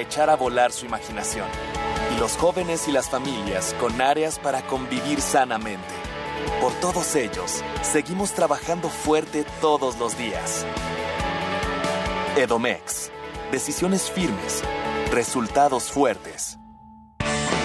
echar a volar su imaginación. Y los jóvenes y las familias con áreas para convivir sanamente. Por todos ellos, seguimos trabajando fuerte todos los días. Edomex. Decisiones firmes. Resultados fuertes.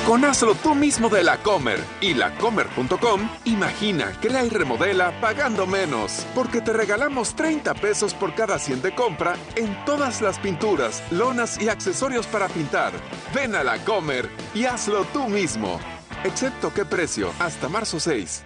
Con Hazlo tú mismo de la Comer y lacomer.com, imagina, crea y remodela pagando menos, porque te regalamos 30 pesos por cada 100 de compra en todas las pinturas, lonas y accesorios para pintar. Ven a la Comer y hazlo tú mismo. Excepto qué precio, hasta marzo 6.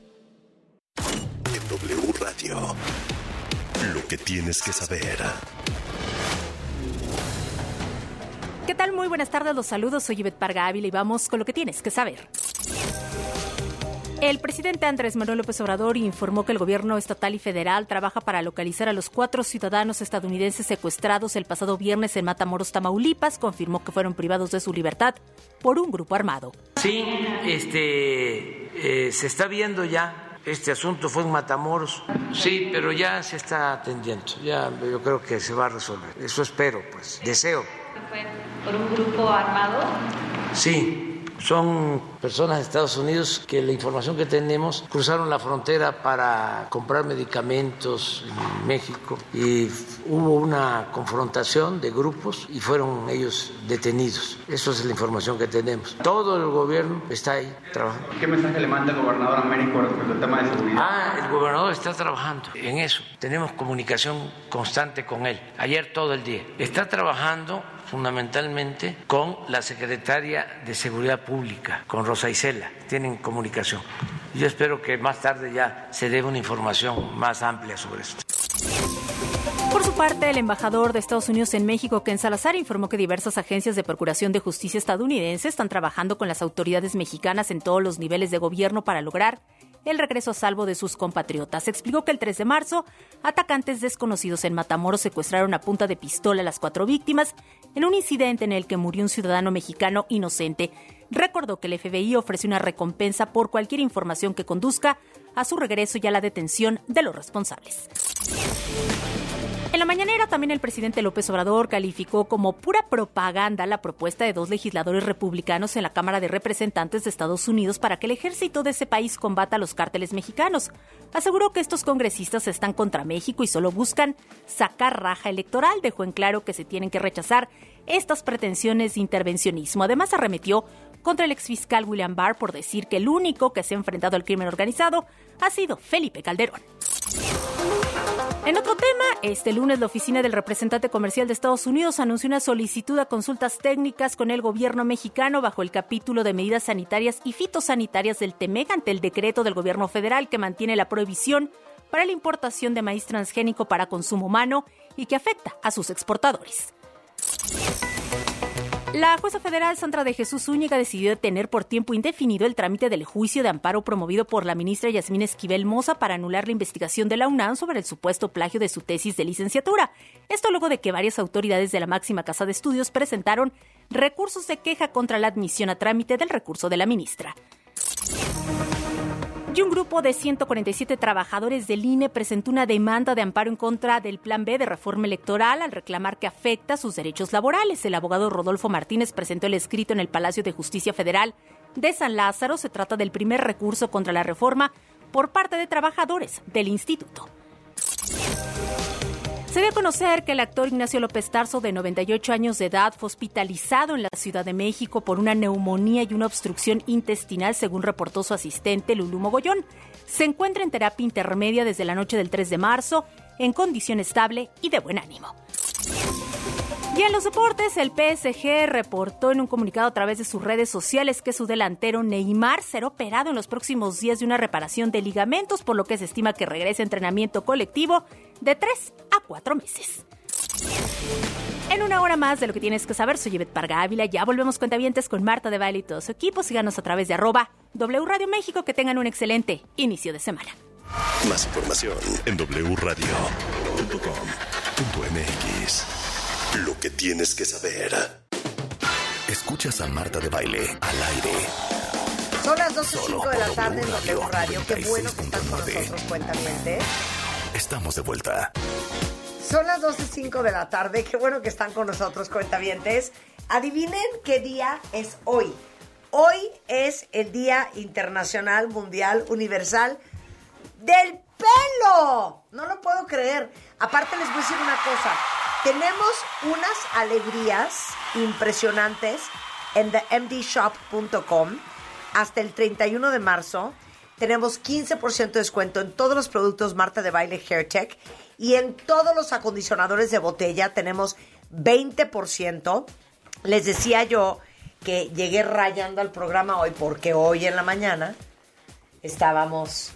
En W Radio. Lo que tienes que saber. ¿Qué tal? Muy buenas tardes, los saludos. Soy Ivette Parga Ávila y vamos con lo que tienes que saber. El presidente Andrés Manuel López Obrador informó que el gobierno estatal y federal trabaja para localizar a los cuatro ciudadanos estadounidenses secuestrados el pasado viernes en Matamoros, Tamaulipas. Confirmó que fueron privados de su libertad por un grupo armado. Sí, este, eh, se está viendo ya este asunto fue en Matamoros. Sí, pero ya se está atendiendo. Ya yo creo que se va a resolver. Eso espero, pues. Deseo. ¿Fue por un grupo armado? Sí. Son personas de Estados Unidos que la información que tenemos cruzaron la frontera para comprar medicamentos en México y hubo una confrontación de grupos y fueron ellos detenidos. Eso es la información que tenemos. Todo el gobierno está ahí trabajando. ¿Qué mensaje le manda el gobernador a México respecto al tema de seguridad? Ah, el gobernador está trabajando en eso. Tenemos comunicación constante con él. Ayer todo el día. Está trabajando fundamentalmente con la secretaria de Seguridad Pública, con Rosa Isela. Tienen comunicación. Yo espero que más tarde ya se dé una información más amplia sobre esto. Por su parte, el embajador de Estados Unidos en México, Ken Salazar, informó que diversas agencias de Procuración de Justicia estadounidenses están trabajando con las autoridades mexicanas en todos los niveles de gobierno para lograr el regreso a salvo de sus compatriotas. Explicó que el 3 de marzo, atacantes desconocidos en Matamoros secuestraron a punta de pistola a las cuatro víctimas en un incidente en el que murió un ciudadano mexicano inocente. Recordó que el FBI ofrece una recompensa por cualquier información que conduzca a su regreso y a la detención de los responsables. En la mañanera también el presidente López Obrador calificó como pura propaganda la propuesta de dos legisladores republicanos en la Cámara de Representantes de Estados Unidos para que el ejército de ese país combata a los cárteles mexicanos. Aseguró que estos congresistas están contra México y solo buscan sacar raja electoral. Dejó en claro que se tienen que rechazar estas pretensiones de intervencionismo. Además arremetió contra el exfiscal William Barr por decir que el único que se ha enfrentado al crimen organizado ha sido Felipe Calderón. En otro tema, este lunes la oficina del representante comercial de Estados Unidos anunció una solicitud a consultas técnicas con el gobierno mexicano bajo el capítulo de medidas sanitarias y fitosanitarias del TEMEC ante el decreto del gobierno federal que mantiene la prohibición para la importación de maíz transgénico para consumo humano y que afecta a sus exportadores. La jueza federal Sandra de Jesús Zúñiga decidió detener por tiempo indefinido el trámite del juicio de amparo promovido por la ministra Yasmín Esquivel Moza para anular la investigación de la UNAM sobre el supuesto plagio de su tesis de licenciatura. Esto luego de que varias autoridades de la máxima casa de estudios presentaron recursos de queja contra la admisión a trámite del recurso de la ministra. Y un grupo de 147 trabajadores del INE presentó una demanda de amparo en contra del Plan B de reforma electoral al reclamar que afecta sus derechos laborales. El abogado Rodolfo Martínez presentó el escrito en el Palacio de Justicia Federal de San Lázaro. Se trata del primer recurso contra la reforma por parte de trabajadores del instituto. Se dio a conocer que el actor Ignacio López Tarso, de 98 años de edad, fue hospitalizado en la Ciudad de México por una neumonía y una obstrucción intestinal, según reportó su asistente Lulú Mogollón. Se encuentra en terapia intermedia desde la noche del 3 de marzo, en condición estable y de buen ánimo. Y en los deportes, el PSG reportó en un comunicado a través de sus redes sociales que su delantero Neymar será operado en los próximos días de una reparación de ligamentos, por lo que se estima que regrese a entrenamiento colectivo de 3 a 4 meses. En una hora más de lo que tienes que saber, soy Yvette Parga Ávila. Ya volvemos cuentavientes con Marta de Baile y todo su equipo. Síganos a través de arroba W Radio México. Que tengan un excelente inicio de semana. Más información en wradio.com.mx. Lo que tienes que saber. Escuchas a Marta de Baile al aire. Son las 12.05 de la tarde en W Radio. Qué bueno que están con nosotros, cuentavientes. Estamos de vuelta. Son las 12.05 de la tarde. Qué bueno que están con nosotros, cuentavientes. Adivinen qué día es hoy. Hoy es el Día Internacional Mundial Universal del Pelo. No lo puedo creer. Aparte les voy a decir una cosa. Tenemos unas alegrías impresionantes en themdshop.com hasta el 31 de marzo. Tenemos 15% de descuento en todos los productos Marta de Baile Hair Tech y en todos los acondicionadores de botella tenemos 20%. Les decía yo que llegué rayando al programa hoy porque hoy en la mañana estábamos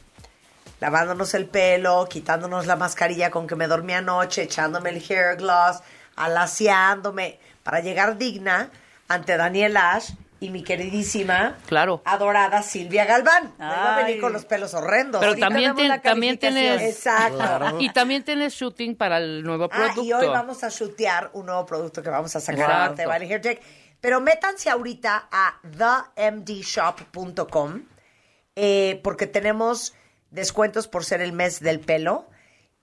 lavándonos el pelo, quitándonos la mascarilla con que me dormí anoche, echándome el hair gloss, alaciándome para llegar digna ante Daniel Ash y mi queridísima, Claro. adorada Silvia Galván. Me iba a venir con los pelos horrendos. Pero también, ten- también tienes. Exacto. Y también tienes shooting para el nuevo Ah, producto. y hoy vamos a shootear un nuevo producto que vamos a sacar de Baile Hair Tech. Pero métanse ahorita a themdshop.com eh, porque tenemos descuentos por ser el mes del pelo.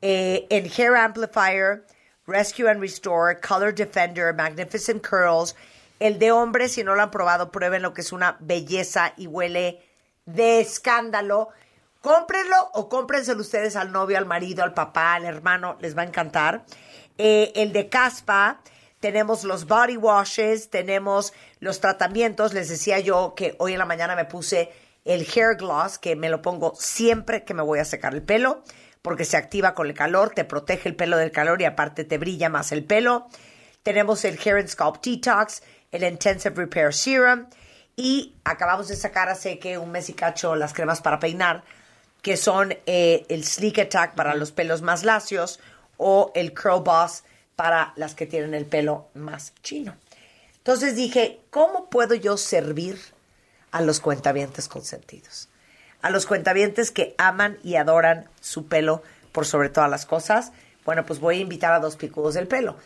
Eh, en Hair Amplifier, Rescue and Restore, Color Defender, Magnificent Curls. El de hombre, si no lo han probado, prueben lo que es una belleza y huele de escándalo. Cómprenlo o cómprenselo ustedes al novio, al marido, al papá, al hermano, les va a encantar. Eh, el de caspa, tenemos los body washes, tenemos los tratamientos. Les decía yo que hoy en la mañana me puse el hair gloss, que me lo pongo siempre que me voy a secar el pelo, porque se activa con el calor, te protege el pelo del calor y aparte te brilla más el pelo. Tenemos el Hair and Scalp Detox, el Intensive Repair Serum y acabamos de sacar hace que un mes y cacho las cremas para peinar, que son eh, el Sleek Attack para los pelos más lacios o el Curl Boss para las que tienen el pelo más chino. Entonces dije, ¿cómo puedo yo servir a los cuentavientes consentidos? A los cuentavientes que aman y adoran su pelo por sobre todas las cosas. Bueno, pues voy a invitar a dos picudos del pelo.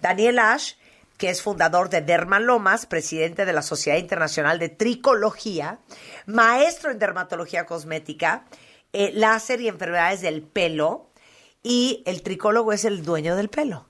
Daniel Ash, que es fundador de Dermalomas, presidente de la Sociedad Internacional de Tricología, maestro en dermatología cosmética, eh, láser y enfermedades del pelo, y el tricólogo es el dueño del pelo.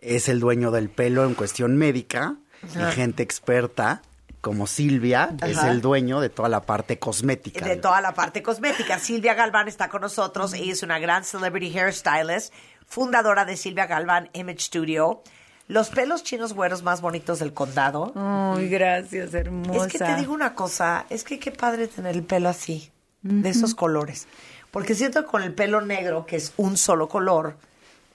es el dueño del pelo en cuestión médica Ajá. y gente experta como Silvia es Ajá. el dueño de toda la parte cosmética. de toda la parte cosmética. Silvia Galván está con nosotros. Ella es una gran celebrity hairstylist, fundadora de Silvia Galván Image Studio. Los pelos chinos güeros más bonitos del condado. Ay, gracias, hermosa. Es que te digo una cosa, es que qué padre tener el pelo así, de esos colores. Porque siento que con el pelo negro, que es un solo color,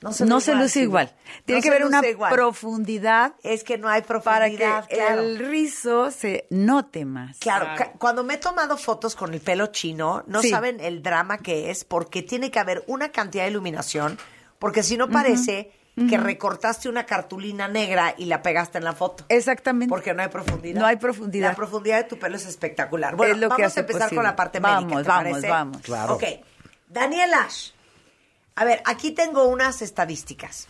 no se, no ve se igual, luce Silvia. igual. Tiene No que haber una luce igual. profundidad. Es que no hay para que profundidad, claro. el rizo se note más. Claro, cuando me he tomado fotos con el pelo chino, no Sí. saben el drama que es, porque tiene que haber una cantidad de iluminación, porque si no parece que recortaste una cartulina negra y la pegaste en la foto. Exactamente. Porque no hay profundidad. No hay profundidad. La profundidad de tu pelo es espectacular. Bueno, Es lo que vamos hace a empezar posible. con la parte Vamos, médica, ¿te vamos, parece? vamos. Claro. Ok. Daniel Ash. A ver, aquí tengo unas estadísticas.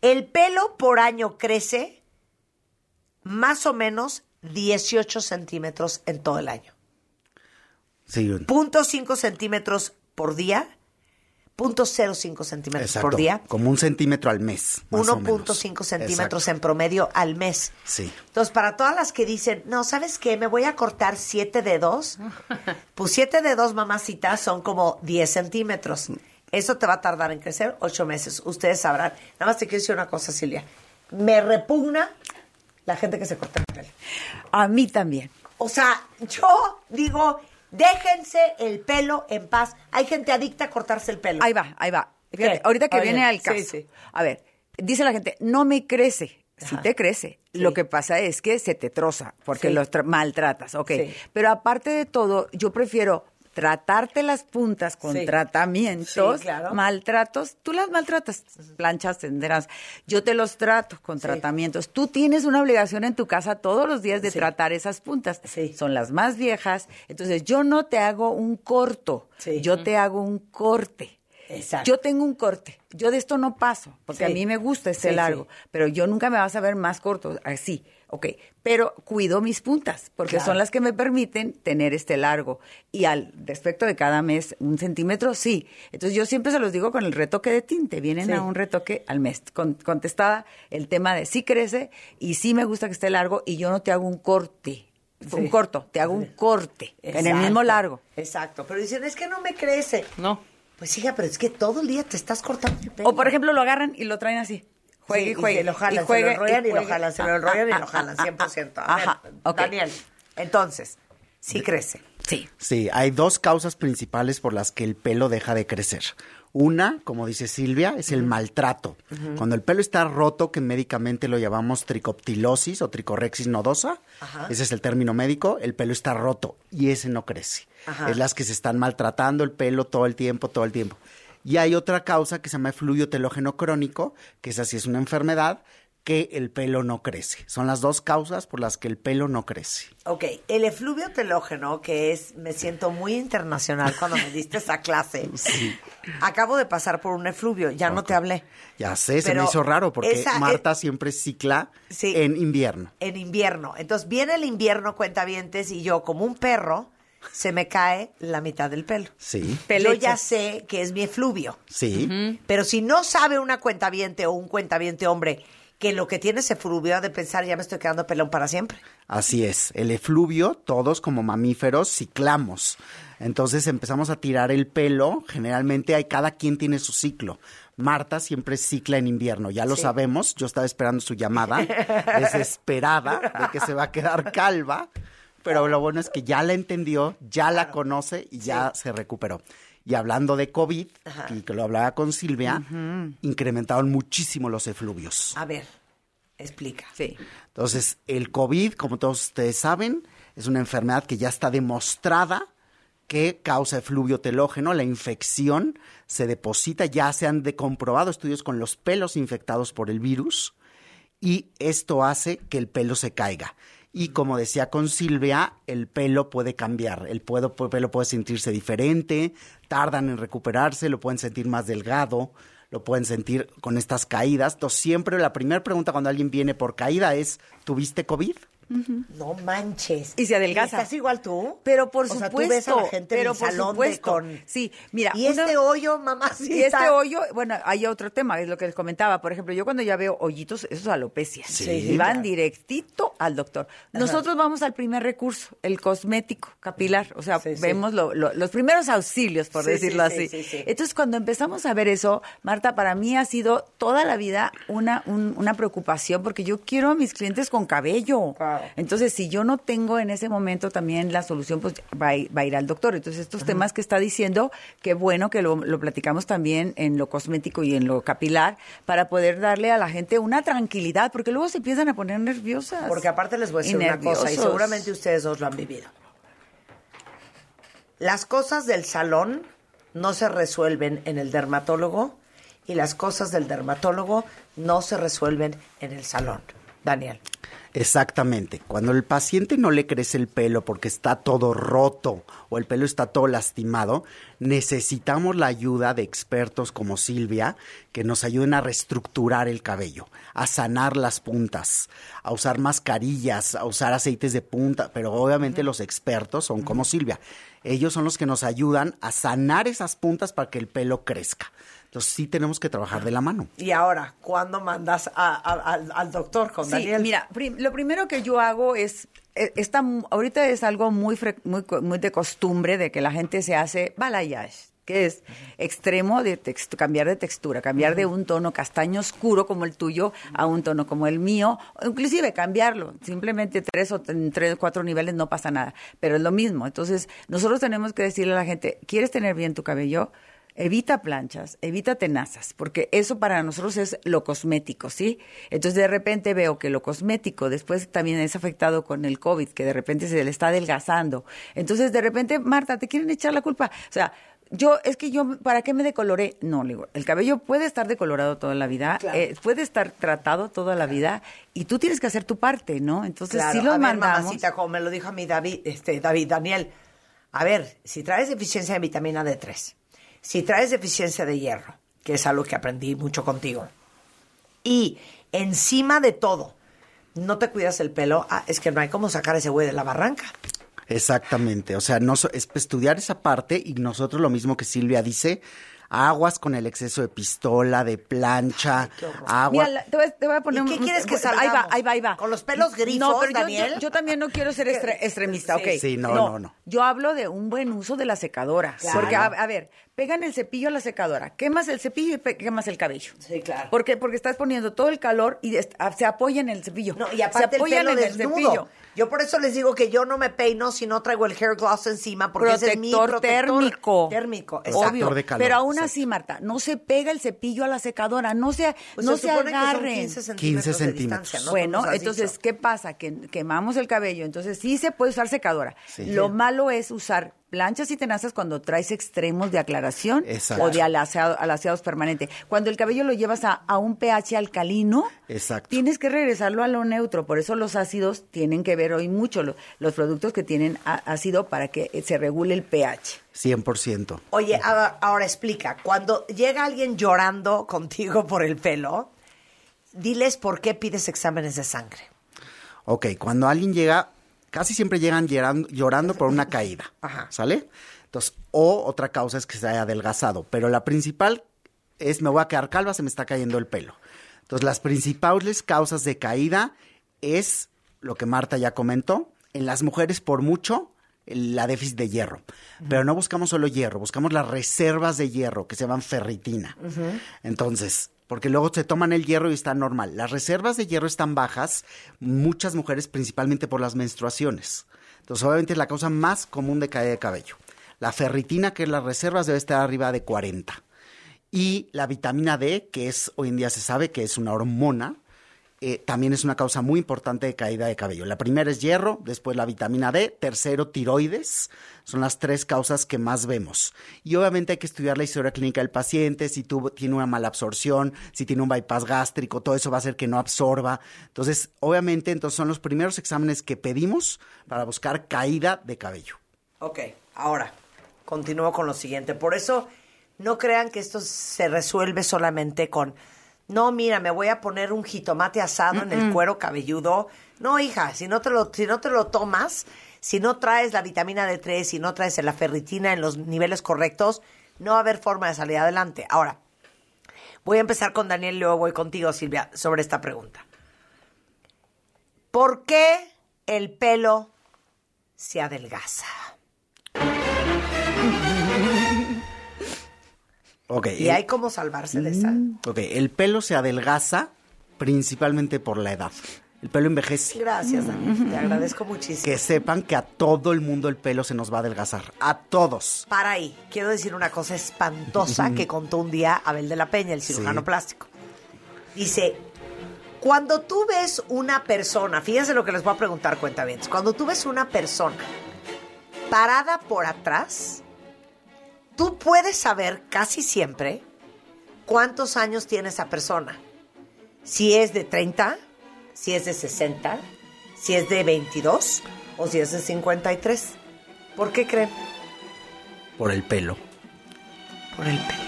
El pelo por año crece más o menos 18 centímetros en todo el año. Sí, Punto cinco centímetros por día. Punto cero cinco centímetros exacto. por día. Como un centímetro al mes. más o menos. 1.5 centímetros Exacto. en promedio al mes. Sí. Entonces, para todas las que dicen, no, ¿sabes qué? Me voy a cortar siete dedos. Pues siete dedos, mamacitas, son como 10 centímetros. Eso te va a tardar en crecer ocho meses. Ustedes sabrán. Nada más te quiero decir una cosa, Silvia. Me repugna la gente que se corta el pelo. A mí también. O sea, yo digo, déjense el pelo en paz. Hay gente adicta a cortarse el pelo. Ahí va, ahí va. Fíjate, ahorita que Oye, viene al sí, caso. sí. A ver, dice la gente, no me crece. Sí Ajá. te crece. Sí. Lo que pasa es que se te troza porque Sí. los tra- maltratas. Ok. Sí. Pero aparte de todo, yo prefiero tratarte las puntas con Sí. tratamientos, Sí, claro. maltratos. Tú las maltratas, planchas, tenderas. Yo te los trato con tratamientos. Tú tienes una obligación en tu casa todos los días de tratar esas puntas. Son las más viejas. Entonces, yo no te hago un corto. Yo te hago un corte. Exacto. Yo tengo un corte. Yo de esto no paso, porque a mí me gusta este largo, pero yo nunca me vas a ver más corto, así, ok. Pero cuido mis puntas, porque Claro. son las que me permiten tener este largo. Y al respecto de cada mes, un centímetro, sí. Entonces yo siempre se los digo con el retoque de tinte. Vienen Sí. a un retoque al mes. Con- contestada el tema de sí crece y sí me gusta que esté largo y yo no te hago un corte. Un corto, te hago un corte en el mismo largo. Exacto. Pero dicen, es que no me crece. No. Pues hija, pero es que todo el día te estás cortando el pelo. O por ejemplo lo agarran y lo traen así. Juegue Sí, y juegue. se lo jalan, y juegue, se lo enrollan y, lo jalan, se lo enrollan y lo jalan, ah, 100%. ah, A ver, Ajá, ok. Daniel, entonces, sí crece. Sí. Sí, hay dos causas principales por las que el pelo deja de crecer. Una, como dice Silvia, es el maltrato. Cuando el pelo está roto, que médicamente lo llamamos tricoptilosis o tricorexis nodosa, Ajá. ese es el término médico, el pelo está roto y ese no crece. Ajá. Es las que se están maltratando el pelo todo el tiempo, todo el tiempo. Y hay otra causa que se llama efluvio telógeno crónico, que esa sí es una enfermedad, que el pelo no crece. Son las dos causas por las que el pelo no crece. Ok, el efluvio telógeno, que es, me siento muy internacional cuando me diste esa clase. Acabo de pasar por un efluvio, ya no te hablé. Ya sé, se me hizo raro porque esa- Marta siempre cicla Sí. en invierno. En invierno. Entonces viene el invierno, cuentavientes, y yo, como un perro, se me cae la mitad del pelo. Sí, Yo ya sé que es mi efluvio. sí. Pero si no sabe una cuentaviente o un cuentaviente hombre que lo que tiene ese efluvio ha de pensar, ya me estoy quedando pelón para siempre. Así es. El efluvio, todos como mamíferos ciclamos. Entonces empezamos a tirar el pelo. Generalmente hay cada quien tiene su ciclo. Marta siempre cicla en invierno, ya lo Sí. sabemos. Yo estaba esperando su llamada, desesperada de que se va a quedar calva. Pero lo bueno es que ya la entendió, ya la conoce y ya se recuperó. Y hablando de COVID, Ajá. y que lo hablaba con Silvia, incrementaron muchísimo los efluvios. A ver, explica. Sí. Entonces, el COVID, como todos ustedes saben, es una enfermedad que ya está demostrada que causa efluvio telógeno. La infección se deposita, ya se han de comprobado estudios con los pelos infectados por el virus y esto hace que el pelo se caiga. Y como decía con Silvia, el pelo puede cambiar, el puedo- pelo puede sentirse diferente, tardan en recuperarse, lo pueden sentir más delgado, lo pueden sentir con estas caídas. Entonces siempre la primera pregunta cuando alguien viene por caída es, ¿tuviste COVID? No manches. Y se adelgaza. ¿Estás igual tú? Pero por o sea, supuesto, tú ves a la gente pero en el por salón supuesto. con... Sí, mira, Y una- este hoyo, mamacita. Y este hoyo, bueno, hay otro tema, es lo que les comentaba. Por ejemplo, yo cuando ya veo hoyitos, eso es alopecia. Sí, y van claro. directito al doctor. Nosotros vamos al primer recurso, el cosmético capilar. O sea, Sí, sí. vemos lo- lo- los primeros auxilios, por decirlo sí, sí, así. sí, sí. Entonces, cuando empezamos a ver eso, Marta, para mí ha sido toda la vida una, un- una preocupación porque yo quiero a mis clientes con cabello. Claro. Entonces, si yo no tengo en ese momento también la solución, pues va a, ir- va a ir al doctor. Entonces, estos temas que está diciendo, qué bueno que lo, lo platicamos también en lo cosmético y en lo capilar, para poder darle a la gente una tranquilidad, porque luego se empiezan a poner nerviosas. Porque aparte les voy a decir una cosa, y seguramente ustedes dos lo han vivido. Las cosas del salón no se resuelven en el dermatólogo y las cosas del dermatólogo no se resuelven en el salón. Daniel. Exactamente. Cuando el paciente no le crece el pelo porque está todo roto o el pelo está todo lastimado, necesitamos la ayuda de expertos como Silvia que nos ayuden a reestructurar el cabello, a sanar las puntas, a usar mascarillas, a usar aceites de punta, pero obviamente los expertos son como Silvia. Ellos son los que nos ayudan a sanar esas puntas para que el pelo crezca. Entonces sí tenemos que trabajar de la mano. Y ahora, ¿cuándo mandas a- a- al, al doctor con Sí, Daniel? mira, prim- lo primero que yo hago es, eh, está, mu- ahorita es algo muy, fre- muy, co- muy de costumbre de que la gente se hace balayage. que es extremo de textu- cambiar de textura, cambiar de un tono castaño oscuro como el tuyo a un tono como el mío, o inclusive cambiarlo, simplemente tres o tres o cuatro niveles no pasa nada, pero es lo mismo. Entonces, nosotros tenemos que decirle a la gente, ¿quieres tener bien tu cabello? Evita planchas, evita tenazas, porque eso para nosotros es lo cosmético, ¿sí? Entonces de repente veo que lo cosmético después también es afectado con el COVID, que de repente se le está adelgazando. Entonces de repente, Marta, te quieren echar la culpa. O sea, yo, es que yo, ¿para qué me decoloré? No, le digo, el cabello puede estar decolorado toda la vida, Claro. eh, puede estar tratado toda la vida, y tú tienes que hacer tu parte, ¿no? Entonces Claro, sí lo a ver, mandamos. mamacita, como me lo dijo a mí David, este, David, Daniel, a ver, si traes deficiencia de vitamina D3, si traes deficiencia de hierro, que es algo que aprendí mucho contigo, y encima de todo, no te cuidas el pelo, ah, es que no hay cómo sacar a ese güey de la barranca. Exactamente, o sea, no es estudiar esa parte y nosotros lo mismo que Silvia dice, aguas con el exceso de pistola, de plancha, agua. Mira, la- te, voy, a- te voy a poner ¿Y qué un- quieres que Ahí va, ahí va, ahí va. ¿Con los pelos grifos, No, pero yo- Daniel? Yo, yo también no quiero ser extre- extremista, Sí. ok. Sí, no, no, no. Yo hablo de un buen uso de la secadora. Claro. Porque, a, a ver, pegan el cepillo a la secadora, quemas el cepillo y pe- quemas el cabello. Sí, claro. ¿Por qué? Porque estás poniendo todo el calor y est- a- se apoya en el cepillo. No, y se aparte el apoyan pelo en el desnudo. cepillo. Yo por eso les digo que yo no me peino si no traigo el hair gloss encima, porque ese es mi protector protector térmico. Térmico, Obvio. exacto. de calor, pero aún exacto. así, Marta, no se pega el cepillo a la secadora, no se, Pues no se se, supone que son agarren. 15 centímetros 15 de centímetros. Bueno, entonces, dicho. ¿qué pasa? Que quemamos el cabello, entonces sí se puede usar secadora. Sí. Lo malo es usar planchas y tenazas cuando traes extremos de aclaración Exacto. o de alaciado- alaciados permanente. Cuando el cabello lo llevas a, a un pH alcalino, Exacto. tienes que regresarlo a lo neutro. Por eso los ácidos tienen que ver hoy mucho, lo- los productos que tienen ácido para que eh, se regule el pH. 100%. Oye, ahora, ahora explica, cuando llega alguien llorando contigo por el pelo, diles por qué pides exámenes de sangre. Ok, cuando alguien llega, casi siempre llegan llorando, llorando por una caída. Ajá. ¿Sale? Entonces, o otra causa es que se haya adelgazado. Pero la principal es me voy a quedar calva, se me está cayendo el pelo. Entonces, las principales causas de caída es lo que Marta ya comentó. En las mujeres, por mucho, la déficit de hierro. Pero no buscamos solo hierro, buscamos las reservas de hierro que se llaman ferritina. Entonces, porque luego se toman el hierro y está normal. Las reservas de hierro están bajas, muchas mujeres principalmente por las menstruaciones. Entonces, obviamente es la causa más común de caída de cabello. La ferritina, que es las reservas, debe estar arriba de 40. Y la vitamina D, que es hoy en día se sabe que es una hormona, eh, también es una causa muy importante de caída de cabello. La primera es hierro, después la vitamina D, tercero tiroides. Son las tres causas que más vemos. Y obviamente hay que estudiar la historia clínica del paciente, si tiene una mala absorción, si tiene un bypass gástrico, todo eso va a hacer que no absorba. Entonces, obviamente, entonces son los primeros exámenes que pedimos para buscar caída de cabello. Ok, ahora, continúo con lo siguiente. Por eso, no crean que esto se resuelve solamente con, no, mira, me voy a poner un jitomate asado en el cuero cabelludo. No, hija, si no te lo, si no te lo tomas, si no traes la vitamina D3, si no traes la ferritina en los niveles correctos, no va a haber forma de salir adelante. Ahora, voy a empezar con Daniel y luego voy contigo, Silvia, sobre esta pregunta. ¿Por qué el pelo se adelgaza? Ok. Y hay cómo salvarse de esa. Ok, el pelo se adelgaza principalmente por la edad. El pelo envejece. Gracias, Dani. Te agradezco muchísimo. Que sepan que a todo el mundo el pelo se nos va a adelgazar. A todos. Para ahí, quiero decir una cosa espantosa que contó un día Abel de la Peña, el cirujano Sí. plástico. Dice, cuando tú ves una persona, fíjense lo que les voy a preguntar, cuenta bien, cuando tú ves una persona parada por atrás, tú puedes saber casi siempre cuántos años tiene esa persona. Si es de 30, si es de 60, si es de 22 o si es de 53. ¿Por qué creen? Por el pelo. Por el pelo.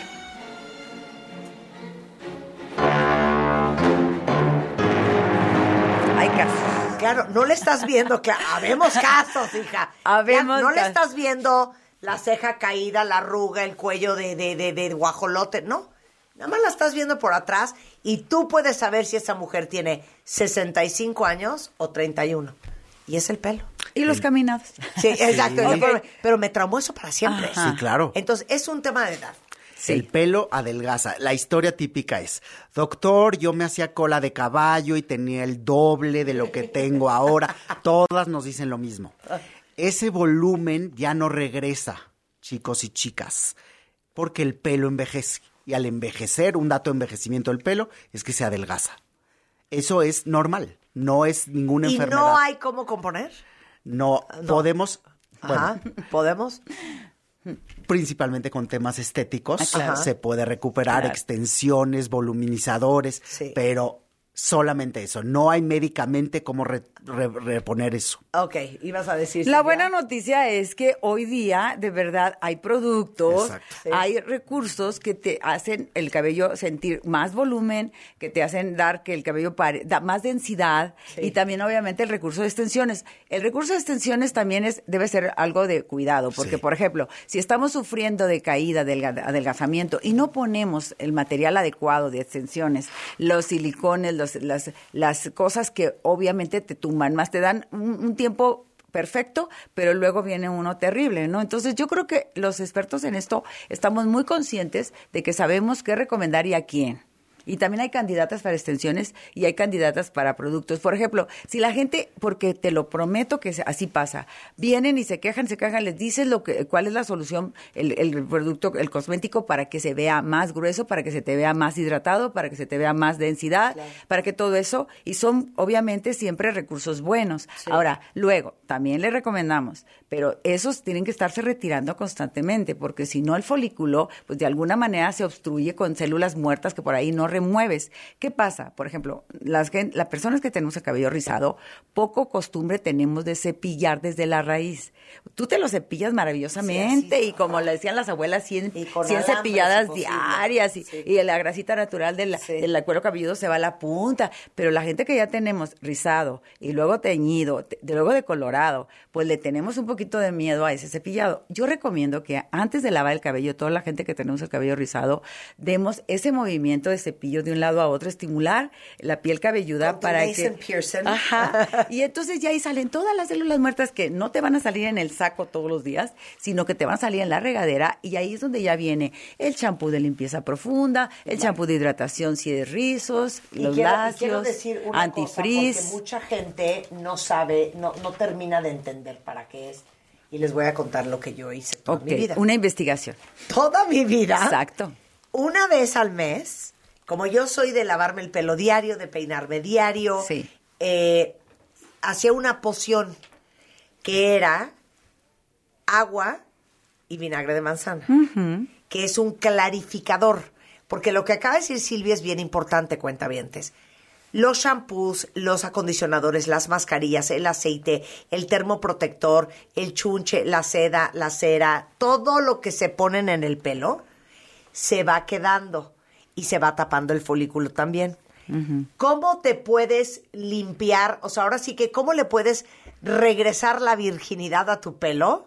Hay casos. Claro, no le estás viendo, claro, habemos casos, hija. Habemos Ya, no le estás viendo la ceja caída, la arruga, el cuello de, de, de, de guajolote, no. Nada más la estás viendo por atrás y tú puedes saber si esa mujer tiene 65 años o 31. y es el pelo. Y los caminados. Sí, exacto. Sí. Pero, pero me traumó eso para siempre. Ajá. Sí, claro. Entonces, es un tema de edad. El pelo adelgaza. La historia típica es, doctor, yo me hacía cola de caballo y tenía el doble de lo que tengo ahora. Todas nos dicen lo mismo. Ese volumen ya no regresa, chicos y chicas, porque el pelo envejece. Y al envejecer, un dato de envejecimiento del pelo es que se adelgaza. Eso es normal, no es ninguna ¿Y enfermedad. no hay cómo componer? No, podemos, bueno, Ajá. ¿Podemos? principalmente con temas estéticos, Ah, claro. se puede recuperar Claro. extensiones, voluminizadores, pero solamente eso. No hay médicamente cómo re- re- reponer eso. Ok, ibas a decir. La buena noticia es que hoy día, de verdad, hay productos, Exacto. Sí. hay recursos que te hacen el cabello sentir más volumen, que te hacen dar que el cabello pare, da más densidad Sí. y también, obviamente, el recurso de extensiones. El recurso de extensiones también es debe ser algo de cuidado, porque, Sí. por ejemplo, si estamos sufriendo de caída, del adelgazamiento y no ponemos el material adecuado de extensiones, los silicones, los- las, las cosas que obviamente te tumban más, te dan un, un tiempo perfecto, pero luego viene uno terrible, ¿no? Entonces yo creo que los expertos en esto estamos muy conscientes de que sabemos qué recomendar y a quién. Y también hay candidatas para extensiones y hay candidatas para productos. Por ejemplo, si la gente, porque te lo prometo que así pasa, vienen y se quejan, se quejan, les dices lo que, cuál es la solución, el, el producto, el cosmético para que se vea más grueso, para que se te vea más hidratado, para que se te vea más densidad, para que todo eso, y son obviamente siempre recursos buenos. Ahora, luego, también le recomendamos, pero esos tienen que estarse retirando constantemente, porque si no el folículo, pues de alguna manera se obstruye con células muertas que por ahí no remueves. ¿Qué pasa? Por ejemplo, las, las personas que tenemos el cabello rizado, poco costumbre tenemos de cepillar desde la raíz. Tú te lo cepillas maravillosamente y como le decían las abuelas, 100, con 100 alambres, cepilladas si diarias y, y la grasita natural del, del cuero cabelludo se va a la punta. Pero la gente que ya tenemos rizado y luego teñido, te- luego decolorado, pues le tenemos un poquito de miedo a ese cepillado. Yo recomiendo que antes de lavar el cabello, toda la gente que tenemos el cabello rizado, demos ese movimiento de cepillo de un lado a otro, estimular la piel cabelluda para que... Pearson. Ajá. Y entonces ya ahí salen todas las células muertas que no te van a salir en el saco todos los días, sino que te van a salir en la regadera y ahí es donde ya viene el champú de limpieza profunda, el champú de hidratación si es rizos, Y los quiero, y lacios, quiero decir una antifrizz. cosa, porque mucha gente no sabe, no, no termina de entender para qué es. Y les voy a contar lo que yo hice toda mi vida. una investigación. Toda mi vida. Exacto. Una vez al mes, como yo soy de lavarme el pelo diario, de peinarme diario, Sí. eh, hacía una poción que era agua y vinagre de manzana, que es un clarificador. Porque lo que acaba de decir Silvia es bien importante, cuentavientes. Los shampoos, los acondicionadores, las mascarillas, el aceite, el termoprotector, el chunche, la seda, la cera, todo lo que se ponen en el pelo, se va quedando y se va tapando el folículo también. ¿Cómo te puedes limpiar? O sea, ahora sí que, ¿cómo le puedes regresar la virginidad a tu pelo?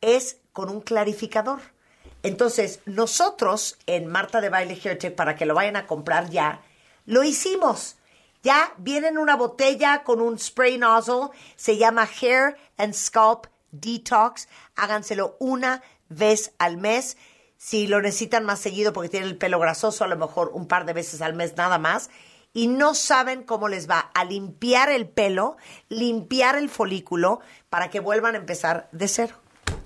Es con un clarificador. Entonces, nosotros en Marta de Baile Hair Tech, para que lo vayan a comprar ya, lo hicimos. Ya viene en una botella con un spray nozzle, se llama Hair and Scalp Detox. Háganselo una vez al mes. Si lo necesitan más seguido porque tienen el pelo grasoso, a lo mejor un par de veces al mes nada más. Y no saben cómo les va a limpiar el pelo, limpiar el folículo para que vuelvan a empezar de cero.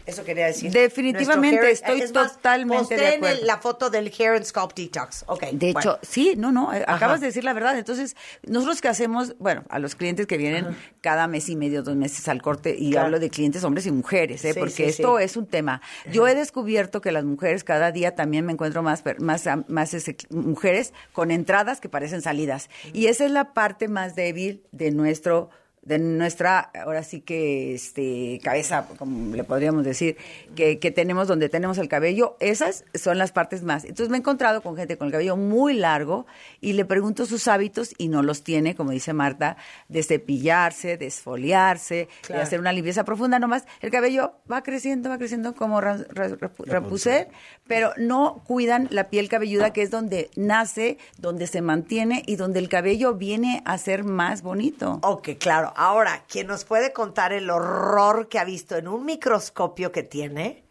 Eso quería decir. Definitivamente, hair- estoy es más, totalmente de acuerdo. el- la foto del Hair and Scalp Detox. Ok. De hecho, sí, no, no, eh, acabas de decir la verdad. Entonces, nosotros que hacemos, bueno, a los clientes que vienen cada mes y medio, dos meses al corte, y Claro. hablo de clientes hombres y mujeres, ¿eh? Sí, porque sí, esto sí. es un tema. Yo he descubierto que las mujeres cada día también me encuentro más, más, más ese- mujeres con entradas que parecen salidas. Y esa es la parte más débil de nuestro de nuestra, ahora sí que, este, cabeza, como le podríamos decir, que, que tenemos donde tenemos el cabello, esas son las partes más. Entonces me he encontrado con gente con el cabello muy largo y le pregunto sus hábitos y no los tiene, como dice Marta, de cepillarse, de esfoliarse, Claro. de hacer una limpieza profunda nomás. El cabello va creciendo, va creciendo como Rapunzel, pero no cuidan la piel cabelluda, que es donde nace, donde se mantiene y donde el cabello viene a ser más bonito. Ok, claro. Ahora, ¿quién nos puede contar el horror que ha visto en un microscopio que tiene?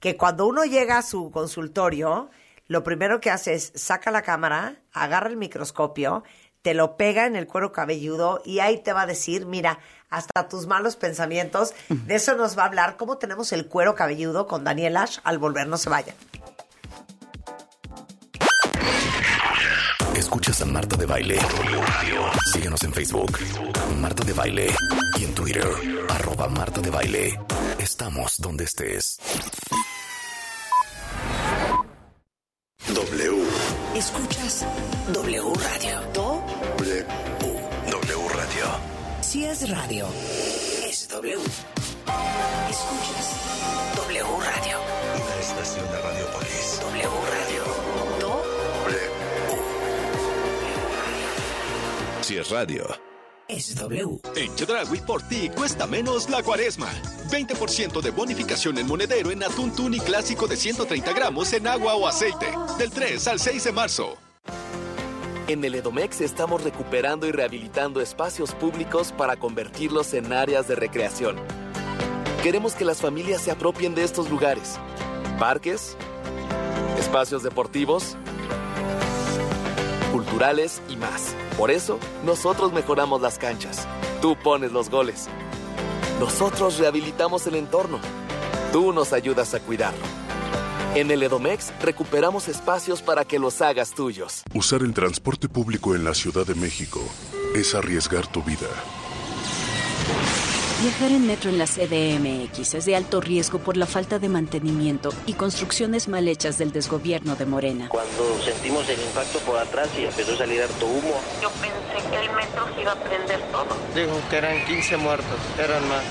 Que cuando uno llega a su consultorio, lo primero que hace es saca la cámara, agarra el microscopio, te lo pega en el cuero cabelludo y ahí te va a decir, mira, hasta tus malos pensamientos. De eso nos va a hablar cómo tenemos el cuero cabelludo con Daniel Ash al volver, no se vayan. Escuchas a Marta de Baile. Síguenos en Facebook, Marta de Baile. Y en Twitter, arroba Marta de Baile. Estamos donde estés. W. Escuchas W Radio. W. W Radio. Si es radio, es W. Escuchas W Radio. Una estación de Radiopolis. W Radio. Si es radio. Es W. En Chedragui por ti cuesta menos la cuaresma. 20% de bonificación en monedero en atún tuni clásico de 130 gramos en agua o aceite. Del 3 al 6 de marzo. En el Edomex estamos recuperando y rehabilitando espacios públicos para convertirlos en áreas de recreación. Queremos que las familias se apropien de estos lugares. Parques, espacios deportivos, culturales y más. Por eso, nosotros mejoramos las canchas. Tú pones los goles. Nosotros rehabilitamos el entorno. Tú nos ayudas a cuidarlo. En el Edomex recuperamos espacios para que los hagas tuyos. Usar el transporte público en la Ciudad de México es arriesgar tu vida. Viajar en metro en la CDMX es de alto riesgo por la falta de mantenimiento y construcciones mal hechas del desgobierno de Morena. Cuando sentimos el impacto por atrás y empezó a salir harto humo. Yo pensé que el metro se iba a prender todo. Dijo que eran 15 muertos, eran más.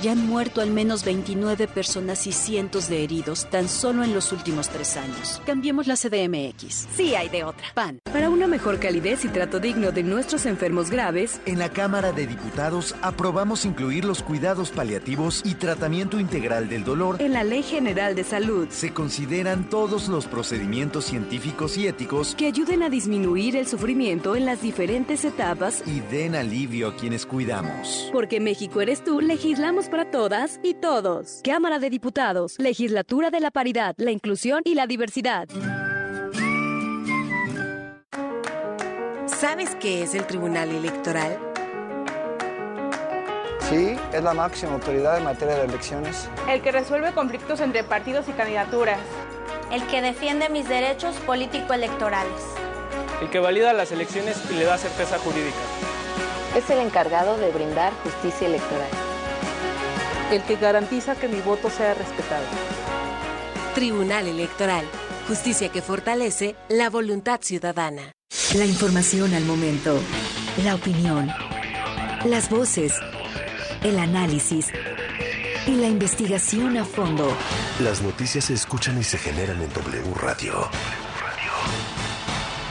Ya han muerto al menos 29 personas y cientos de heridos tan solo en los últimos tres años. Cambiemos la CDMX. Sí hay de otra. PAN. Para una mejor calidez y trato digno de nuestros enfermos graves, en la Cámara de Diputados aprobamos incluir los cuidados paliativos y tratamiento integral del dolor en la Ley General de Salud. Se consideran todos los procedimientos científicos y éticos que ayuden a disminuir el sufrimiento en las diferentes etapas y den alivio a quienes cuidamos. Porque México eres tú, legislamos para todas y todos. Cámara de Diputados, Legislatura de la Paridad, la Inclusión y la Diversidad. ¿Sabes qué es el Tribunal Electoral? Sí, es la máxima autoridad en materia de elecciones. El que resuelve conflictos entre partidos y candidaturas. El que defiende mis derechos político-electorales. El que valida las elecciones y le da certeza jurídica. Es el encargado de brindar justicia electoral el que garantiza que mi voto sea respetado. Tribunal Electoral. Justicia que fortalece la voluntad ciudadana. La información al momento. La opinión. Las voces. El análisis. Y la investigación a fondo. Las noticias se escuchan y se generan en W Radio.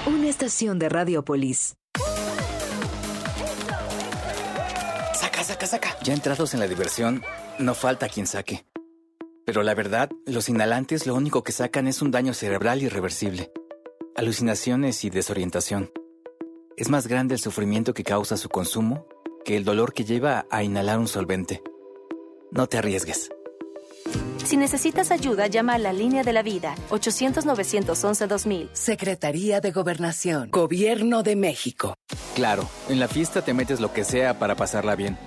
Una estación de Radiopolis. Saca, saca, saca. Ya entrados en la diversión, no falta quien saque. Pero la verdad, los inhalantes lo único que sacan es un daño cerebral irreversible, alucinaciones y desorientación. Es más grande el sufrimiento que causa su consumo que el dolor que lleva a inhalar un solvente. No te arriesgues. Si necesitas ayuda, llama a la línea de la vida 800-911-2000. Secretaría de Gobernación, Gobierno de México. Claro, en la fiesta te metes lo que sea para pasarla bien,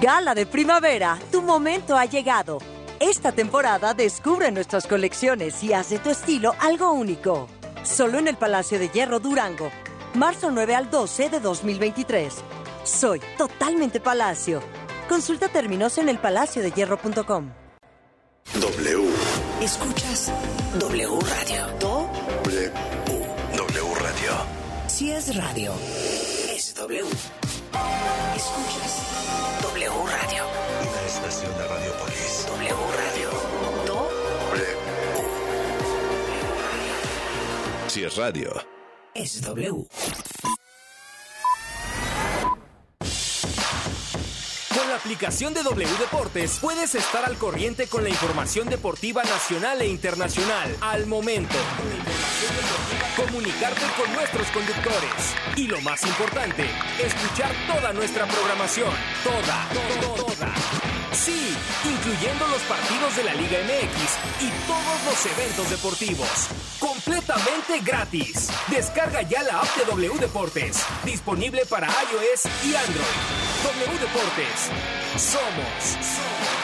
Gala de primavera, tu momento ha llegado. Esta temporada descubre nuestras colecciones y haz de tu estilo algo único. Solo en el Palacio de Hierro Durango, marzo 9 al 12 de 2023. Soy totalmente Palacio. Consulta términos en elpalaciodehierro.com. W. Escuchas W Radio. W. W Radio. Si es radio, es W. Escuchas W Radio. Una estación de Radiopolis. W Radio. W. Si es radio. Es W. Con la aplicación de W Deportes puedes estar al corriente con la información deportiva nacional e internacional al momento. Comunicarte con nuestros conductores. Y lo más importante, escuchar toda nuestra programación. Toda, toda, toda. Sí, incluyendo los partidos de la Liga MX y todos los eventos deportivos. Completamente gratis. Descarga ya la app de W Deportes. Disponible para iOS y Android. W Deportes. Somos, somos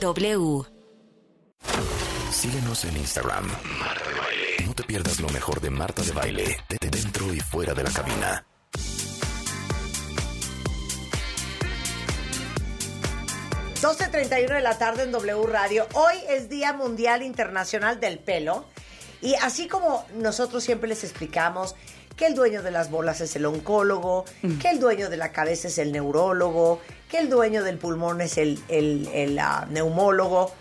W. Síguenos en Instagram. Marta de Baile. No te pierdas lo mejor de Marta de Baile, de dentro y fuera de la cabina. ...12.31 de la tarde en W Radio. Hoy es Día Mundial Internacional del Pelo. Y así como nosotros siempre les explicamos que el dueño de las bolas es el oncólogo, que el dueño de la cabeza es el neurólogo, que el dueño del pulmón es el, el- el, ah, neumólogo.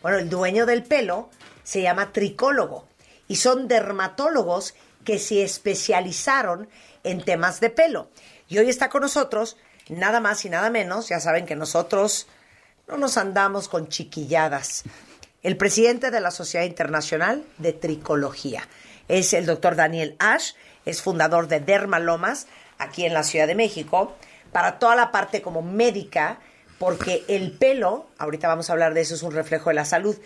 Bueno, el dueño del pelo se llama tricólogo y son dermatólogos que se especializaron en temas de pelo. Y hoy está con nosotros, nada más y nada menos, ya saben que nosotros no nos andamos con chiquilladas. El presidente de la Sociedad Internacional de Tricología es el doctor Daniel Ash, es fundador de Dermalomas aquí en la Ciudad de México, para toda la parte como médica, porque el pelo, ahorita vamos a hablar de eso, es un reflejo de la salud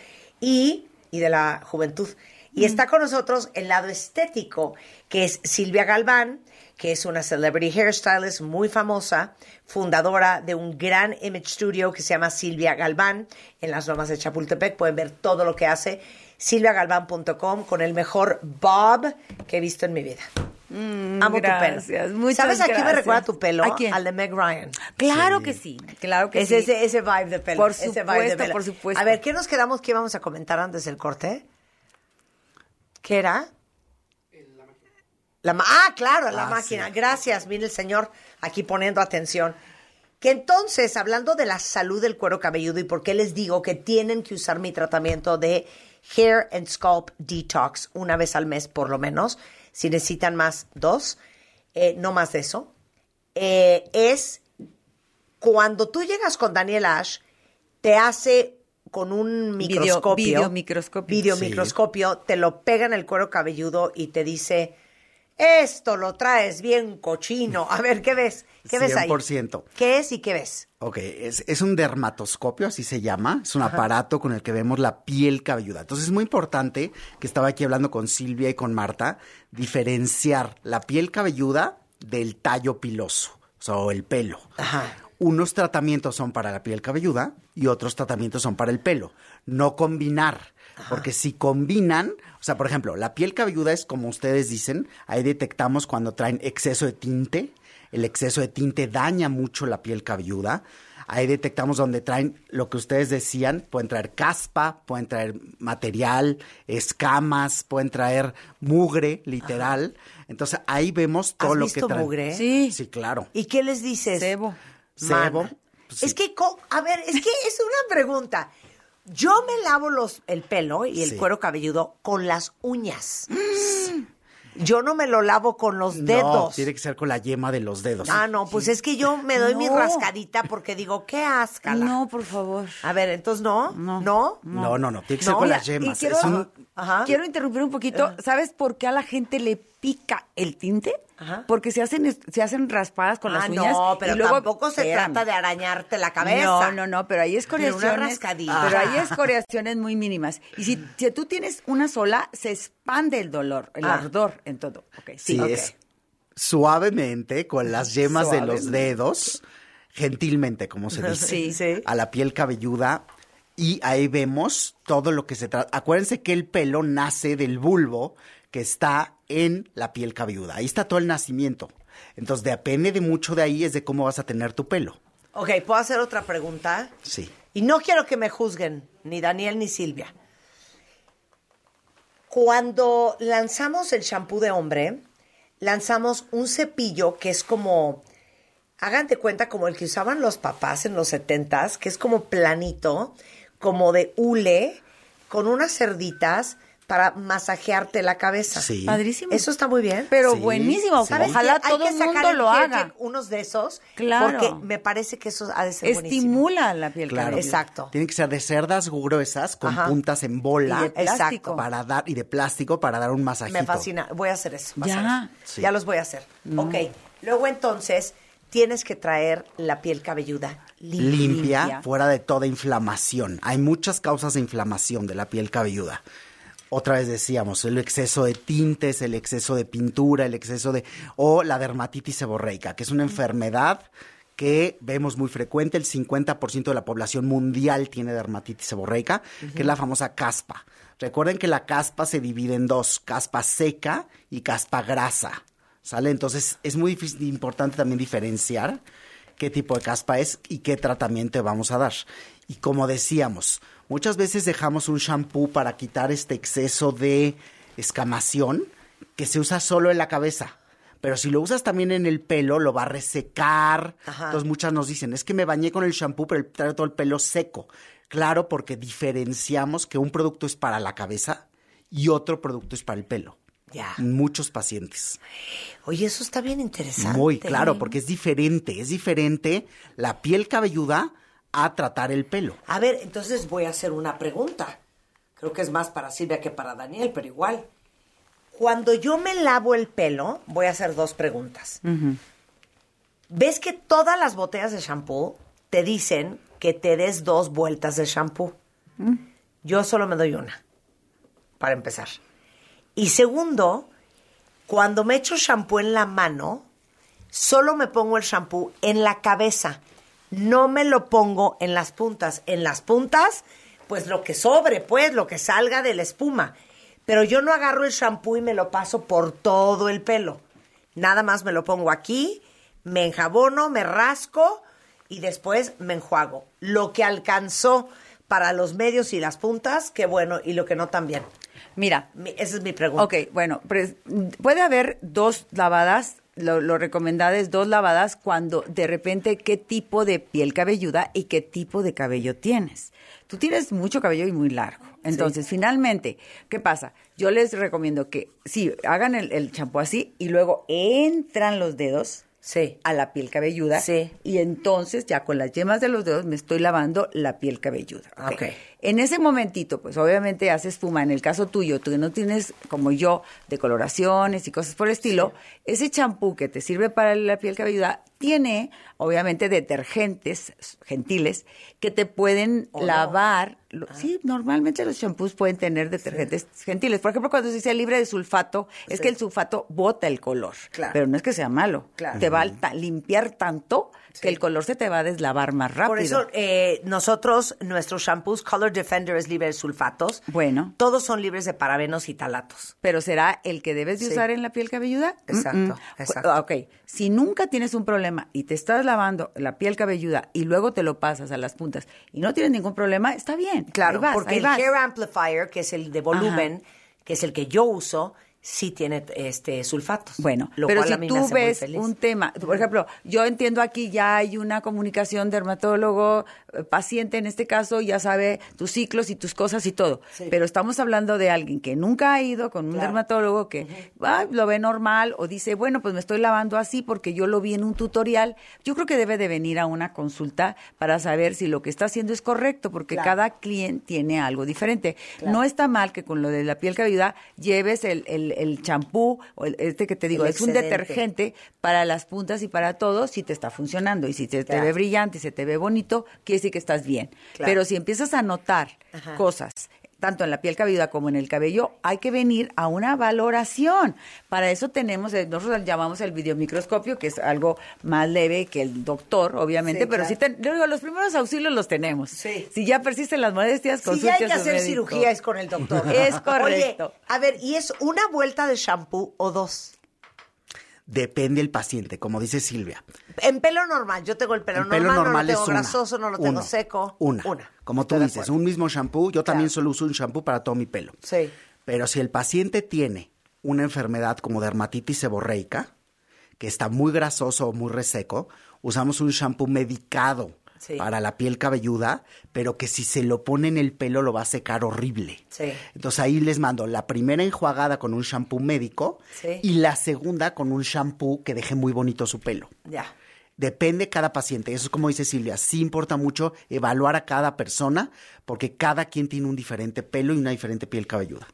y, y de la juventud. Y está con nosotros el lado estético, que es Silvia Galván, que es una celebrity hairstylist muy famosa, fundadora de un gran image studio que se llama Silvia Galván en las lomas de Chapultepec. Pueden ver todo lo que hace silviagalván.com con el mejor bob que he visto en mi vida. Amo gracias, tu pelo. muchas ¿Sabes a quién me recuerda tu pelo? ¿A quién? Al de Meg Ryan. Claro que sí, claro que es sí. Ese, ese vibe de pelo. Por ese vibe de supuesto, pelo. por supuesto. A ver, ¿qué nos quedamos que íbamos a comentar antes del corte? ¿Qué era? La ma- ah, claro, la Ah, máquina. Gracias, mire el señor aquí poniendo atención. Que entonces, hablando de la salud del cuero cabelludo y por qué les digo que tienen que usar mi tratamiento de Hair and Scalp Detox una vez al mes, por lo menos, si necesitan más, dos, eh, no más de eso, eh, es cuando tú llegas con Daniel Ash, te hace con un Video- microscopio, videomicroscopio. videomicroscopio, te lo pega en el cuero cabelludo y te dice, esto lo traes bien cochino. A ver, ¿qué ves? ¿Qué ves ahí? 100%. ¿Qué es y qué ves? Ok, es, es un dermatoscopio, así se llama. Es un aparato con el que vemos la piel cabelluda. Entonces es muy importante que estaba aquí hablando con Silvia y con Marta, diferenciar la piel cabelluda del tallo piloso, o sea, o el pelo. Unos tratamientos son para la piel cabelluda y otros tratamientos son para el pelo. No combinar, porque si combinan, o sea, por ejemplo, la piel cabelluda es como ustedes dicen, ahí detectamos cuando traen exceso de tinte. El exceso de tinte daña mucho la piel cabelluda. Ahí detectamos donde traen lo que ustedes decían, pueden traer caspa, pueden traer material, escamas, pueden traer mugre, literal. Entonces ahí vemos todo ¿Has lo que visto traen. mugre? Sí. Sí, claro. ¿Y qué les dices? Sebo. Sebo. Mana. Es que, a ver, es que es una pregunta. Yo me lavo los, el pelo y el Sí. cuero cabelludo con las uñas. Yo no me lo lavo con los No, dedos. tiene que ser con la yema de los dedos. Ah, no, pues es que yo me doy mi No. rascadita porque digo, qué ascala. No, por favor. A ver, entonces no, no, no. No, no, no, tiene que ser No, con las yemas. Y quiero, Es un- quiero interrumpir un poquito. ¿Sabes por qué a la gente le pica el tinte? Porque se hacen, se hacen raspadas con las Ah, uñas. no, pero y luego, tampoco se Espérame. trata de arañarte la cabeza. No, no, no, pero hay Pero una escoriaciones. rascadita. Pero hay escoriaciones muy mínimas. Y si, si tú tienes una sola, se expande el dolor, el Ah. ardor en todo. Sí, es suavemente con las yemas de los dedos, gentilmente, como se dice, Sí, sí. a la piel cabelluda. Y ahí vemos todo lo que se trata. Acuérdense que el pelo nace del bulbo que está en la piel cabelluda. Ahí está todo el nacimiento. Entonces, depende de mucho de ahí, es de cómo vas a tener tu pelo. Ok, ¿puedo hacer otra pregunta? Sí. Y no quiero que me juzguen, ni Daniel ni Silvia. Cuando lanzamos el shampoo de hombre, lanzamos un cepillo que es como, hagan de cuenta, como el que usaban los papás en los setentas, que es como planito, como de hule, con unas cerditas para masajearte la cabeza. Sí. Padrísimo. Eso está muy bien. Pero Sí, buenísimo. sí. ¿Sabes Ojalá todo el mundo lo haga. Unos de esos. Claro. Porque me parece que eso ha de ser buenísimo. Estimula la piel Claro. Exacto. Tienen que ser de cerdas gruesas con Ajá. puntas en bola. Y de plástico. Exacto. Para dar, y de plástico para dar un masajito. Me fascina. Voy a hacer eso. Ya. Sí. Ya los voy a hacer. Ok. Luego entonces tienes que traer la piel cabelluda limpia. limpia, Limpia. fuera de toda inflamación. Hay muchas causas de inflamación de la piel cabelluda. Otra vez decíamos, el exceso de tintes, el exceso de pintura, el exceso de... o la dermatitis seborreica, que es una enfermedad que vemos muy frecuente. El 50% de la población mundial tiene dermatitis seborreica, que es la famosa caspa. Recuerden que la caspa se divide en dos, caspa seca y caspa grasa. ¿Sale? Entonces es muy difícil, importante también diferenciar qué tipo de caspa es y qué tratamiento vamos a dar. Y como decíamos, muchas veces dejamos un shampoo para quitar este exceso de escamación que se usa solo en la cabeza. Pero si lo usas también en el pelo, lo va a resecar. Ajá. Entonces muchas nos dicen, es que me bañé con el shampoo, pero traigo todo el pelo seco. Claro, porque diferenciamos que un producto es para la cabeza y otro producto es para el pelo. Ya. Muchos pacientes. Oye, eso está bien interesante. Muy claro, porque es diferente, es diferente la piel cabelluda a tratar el pelo. A ver, entonces voy a hacer una pregunta. Creo que es más para Silvia que para Daniel, pero igual. Cuando yo me lavo el pelo, voy a hacer dos preguntas. ¿Ves que todas las botellas de shampoo te dicen que te des dos vueltas de shampoo? Yo solo me doy una, para empezar. Y segundo, cuando me echo shampoo en la mano, solo me pongo el shampoo en la cabeza. No me lo pongo en las puntas. En las puntas, pues lo que sobre, pues lo que salga de la espuma. Pero yo no agarro el shampoo y me lo paso por todo el pelo. Nada más me lo pongo aquí, me enjabono, me rasco y después me enjuago. Lo que alcanzó para los medios y las puntas, qué bueno, y lo que no también. Mira. Esa es mi pregunta. Ok, bueno, pues, puede haber dos lavadas, lo, lo recomendado es dos lavadas cuando de repente qué tipo de piel cabelluda y qué tipo de cabello tienes. Tú tienes mucho cabello y muy largo. Entonces, finalmente, ¿qué pasa? Yo les recomiendo que sí, hagan el, champú así y luego entran los dedos Sí. a la piel cabelluda. Sí. Y entonces ya con las yemas de los dedos me estoy lavando la piel cabelluda. ¿ok? Ok. En ese momentito, pues obviamente haces espuma. En el caso tuyo, tú que no tienes, como yo, decoloraciones y cosas por el estilo, ese champú que te sirve para la piel cabelluda tiene, obviamente, detergentes gentiles que te pueden lavar. Ah. Sí, normalmente los champús pueden tener detergentes gentiles. Por ejemplo, cuando se dice libre de sulfato, es que el sulfato bota el color. Claro. Pero no es que sea malo. Claro. Te va a limpiar tanto que el color se te va a deslavar más rápido. Por eso, eh, nosotros, nuestros shampoos Color Defender es libre de sulfatos. Bueno. Todos son libres de parabenos y talatos. Pero será el que debes de Sí. usar en la piel cabelluda? Exacto, exacto. Ok, si nunca tienes un problema y te estás lavando la piel cabelluda y luego te lo pasas a las puntas y no tienes ningún problema, está bien. Claro, vas, porque el vas. Hair Amplifier, que es el de volumen, que es el que yo uso, sí tiene este sulfatos. Bueno, lo pero cual a si mí me tú ves un tema, por ejemplo, yo entiendo aquí ya hay una comunicación dermatólogo, eh, paciente en este caso, ya sabe tus ciclos y tus cosas y todo, Sí. pero estamos hablando de alguien que nunca ha ido con un Claro. dermatólogo que ah, lo ve normal o dice, bueno, pues me estoy lavando así porque yo lo vi en un tutorial. Yo creo que debe de venir a una consulta para saber si lo que está haciendo es correcto, porque Claro. cada cliente tiene algo diferente. Claro. No está mal que con lo de la piel cabelluda lleves el el- el champú el- este que te digo, El es un detergente para las puntas y para todo si te está funcionando y si te, te ve brillante y se te ve bonito, quiere decir que estás bien. Claro. Pero si empiezas a notar Ajá. cosas tanto en la piel cabelluda como en el cabello, hay que venir a una valoración. Para eso tenemos, eh, nosotros llamamos el videomicroscopio, que es algo más leve que el doctor, obviamente, Sí, pero claro. sí, ten- yo digo, los primeros auxilios los tenemos. Sí. Si ya persisten las molestias, Si ya hay que hacer médico. cirugía es con el doctor. Es correcto. Oye, a ver, ¿y es una vuelta de shampoo o dos? Depende del paciente, como dice Silvia. En pelo normal, yo tengo el pelo El normal, pelo no normal lo tengo una. grasoso, no lo tengo Uno. seco. Una. Como tú Estoy dices, un mismo shampoo. Yo también solo uso un shampoo para todo mi pelo. Sí. Pero si el paciente tiene una enfermedad como dermatitis seborreica, que está muy grasoso o muy reseco, usamos un shampoo medicado Sí. para la piel cabelluda, pero que si se lo pone en el pelo lo va a secar horrible. Sí. Entonces ahí les mando la primera enjuagada con un shampoo médico Sí. y la segunda con un shampoo que deje muy bonito su pelo. Ya. Depende cada paciente. Eso es como dice Silvia. Sí importa mucho evaluar a cada persona porque cada quien tiene un diferente pelo y una diferente piel cabelluda.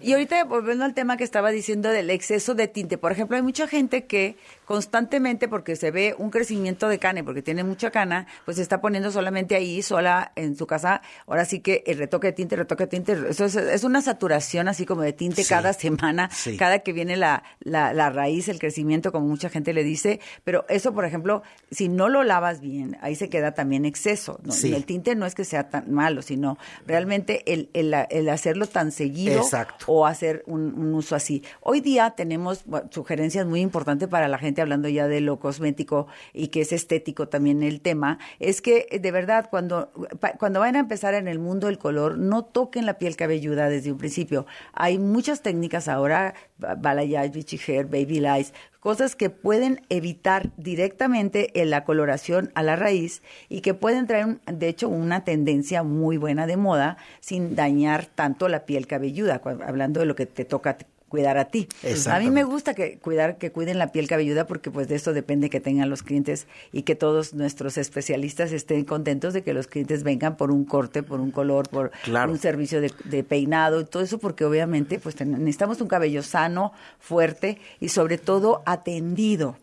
Y ahorita volviendo al tema que estaba diciendo del exceso de tinte, por ejemplo, hay mucha gente que constantemente, porque se ve un crecimiento de cana, y porque tiene mucha cana, pues se está poniendo solamente ahí, sola en su casa. Ahora sí que el retoque de tinte, retoque de tinte, eso es, es una saturación así como de tinte Sí. cada semana, Sí. cada que viene la, la, la raíz, el crecimiento, como mucha gente le dice. Pero eso, por ejemplo, si no lo lavas bien, ahí se queda también exceso. ¿no? Sí. El tinte no es que sea tan malo, sino realmente el, el, el hacerlo tan seguido Exacto. o hacer un, un uso así. Hoy día tenemos sugerencias muy importantes para la gente, hablando ya de lo cosmético y que es estético también el tema, es que eh, de verdad cuando, cuando vayan a empezar en el mundo del color, no toquen la piel cabelluda desde un principio. Hay muchas técnicas ahora, ba- balayage, vichy hair, baby lights, cosas que pueden evitar directamente en la coloración a la raíz y que pueden traer, de hecho, una tendencia muy buena de moda sin dañar tanto la piel cabelluda, hablando de lo que te toca cuidar a ti. A mí me gusta que cuidar que cuiden la piel cabelluda porque pues de eso depende que tengan los clientes y que todos nuestros especialistas estén contentos de que los clientes vengan por un corte, por un color, por Claro. un servicio de, de peinado y todo eso porque obviamente pues necesitamos un cabello sano, fuerte y sobre todo atendido.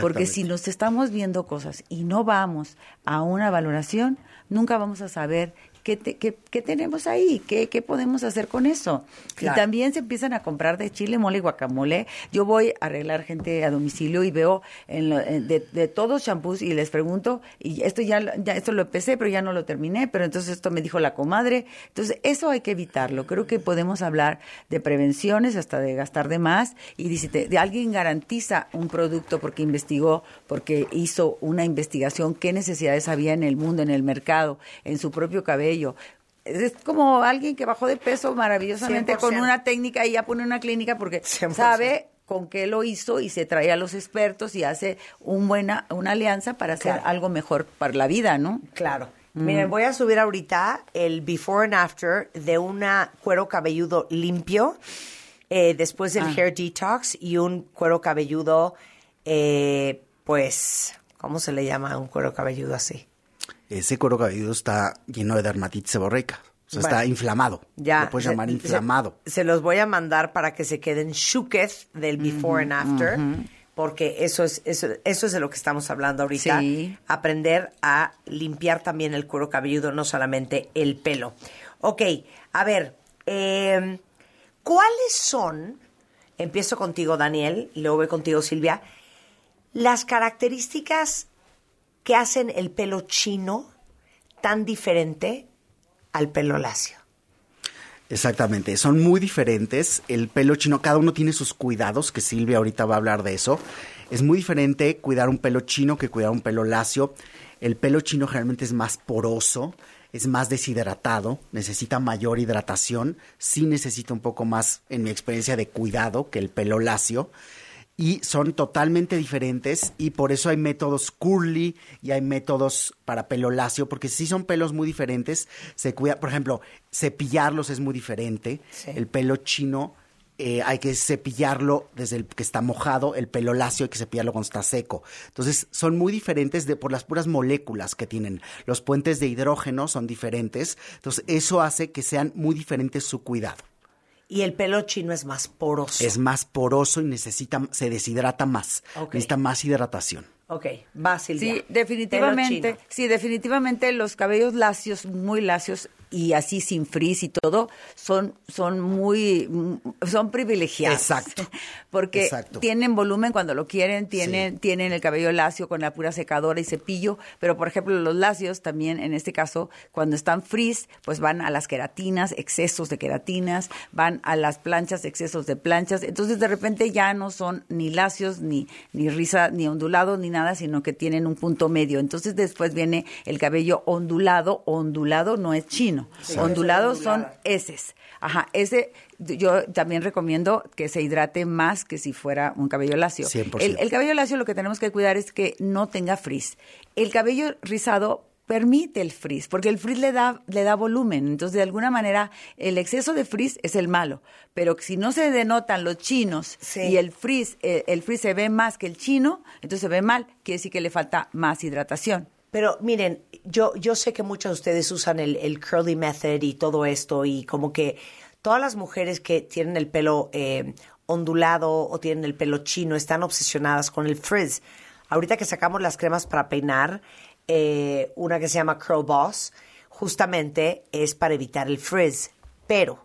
Porque si nos estamos viendo cosas y no vamos a una valoración, nunca vamos a saber qué, te- qué- qué tenemos ahí, qué, qué podemos hacer con eso. Claro. Y también se empiezan a comprar de chile, mole y guacamole. Yo voy a arreglar gente a domicilio y veo en lo- en- de, de todos shampoos y les pregunto, y esto ya, lo- ya esto lo empecé, pero ya no lo terminé, pero entonces esto me dijo la comadre. Entonces, eso hay que evitarlo. Creo que podemos hablar de prevenciones, hasta de gastar de más, y si te- de alguien garantiza un producto porque investigó, porque hizo una investigación, qué necesidades había en el mundo, en el mercado, en su propio cabello. Es como alguien que bajó de peso maravillosamente con 100%. una técnica y ya pone una clínica porque 100%. sabe con qué lo hizo y se trae a los expertos y hace un buena, una alianza para hacer Claro. algo mejor para la vida, ¿no? Claro. Miren, voy a subir ahorita el before and after de una cuero cabelludo limpio eh, después del Ah. hair detox y un cuero cabelludo, eh, pues, ¿cómo se le llama un cuero cabelludo así? Ese cuero cabelludo está lleno de dermatitis seborreica. O sea, Bueno. está inflamado. Ya. Lo puedes se- llamar se- inflamado. Se, los voy a mandar para que se queden shooketh del before and after. Porque eso es, eso, eso es de lo que estamos hablando ahorita. Sí. Aprender a limpiar también el cuero cabelludo, no solamente el pelo. Ok, a ver, eh, ¿cuáles son, empiezo contigo Daniel, y luego voy contigo Silvia, las características que hacen el pelo chino tan diferente al pelo lacio? Exactamente, son muy diferentes. El pelo chino, cada uno tiene sus cuidados, que Silvia ahorita va a hablar de eso. Es muy diferente cuidar un pelo chino que cuidar un pelo lacio. El pelo chino generalmente es más poroso, es más deshidratado, necesita mayor hidratación, sí necesita un poco más, en mi experiencia, de cuidado que el pelo lacio y son totalmente diferentes y por eso hay métodos curly y hay métodos para pelo lacio porque sí son pelos muy diferentes se cuida por ejemplo cepillarlos es muy diferente el pelo chino eh, hay que cepillarlo desde el que está mojado, el pelo lacio hay que cepillarlo cuando está seco. Entonces, son muy diferentes de, por las puras moléculas que tienen. Los puentes de hidrógeno son diferentes. Entonces, eso hace que sean muy diferentes su cuidado. Y el pelo chino es más poroso. Es más poroso y necesita, se deshidrata más. Necesita más hidratación. Ok, va Silvia. Sí, definitivamente. Sí, definitivamente los cabellos lacios, muy lacios y así sin frizz y todo, son, son muy, son privilegiados. Exacto. Porque Exacto. tienen volumen cuando lo quieren, tienen, tienen el cabello lacio con la pura secadora y cepillo, pero por ejemplo los lacios también, en este caso, cuando están frizz, pues van a las queratinas, excesos de queratinas, van a las planchas, excesos de planchas, entonces de repente ya no son ni lacios, ni, ni risa, ni ondulados, ni nada, sino que tienen un punto medio. Entonces después viene el cabello ondulado, ondulado no es chino, Sí. ondulados son heces. Ajá, ese yo también recomiendo que se hidrate más que si fuera un cabello lacio. 100%. El, el cabello lacio lo que tenemos que cuidar es que no tenga frizz. El cabello rizado permite el frizz, porque el frizz le da, le da volumen. Entonces, de alguna manera, el exceso de frizz es el malo. Pero si no se denotan los chinos y el frizz, eh, el frizz se ve más que el chino, entonces se ve mal, quiere decir que le falta más hidratación. Pero miren, yo, yo sé que muchos de ustedes usan el, el curly method y todo esto y como que todas las mujeres que tienen el pelo eh, ondulado o tienen el pelo chino están obsesionadas con el frizz. Ahorita que sacamos las cremas para peinar, eh, una que se llama Curl Boss, justamente es para evitar el frizz. Pero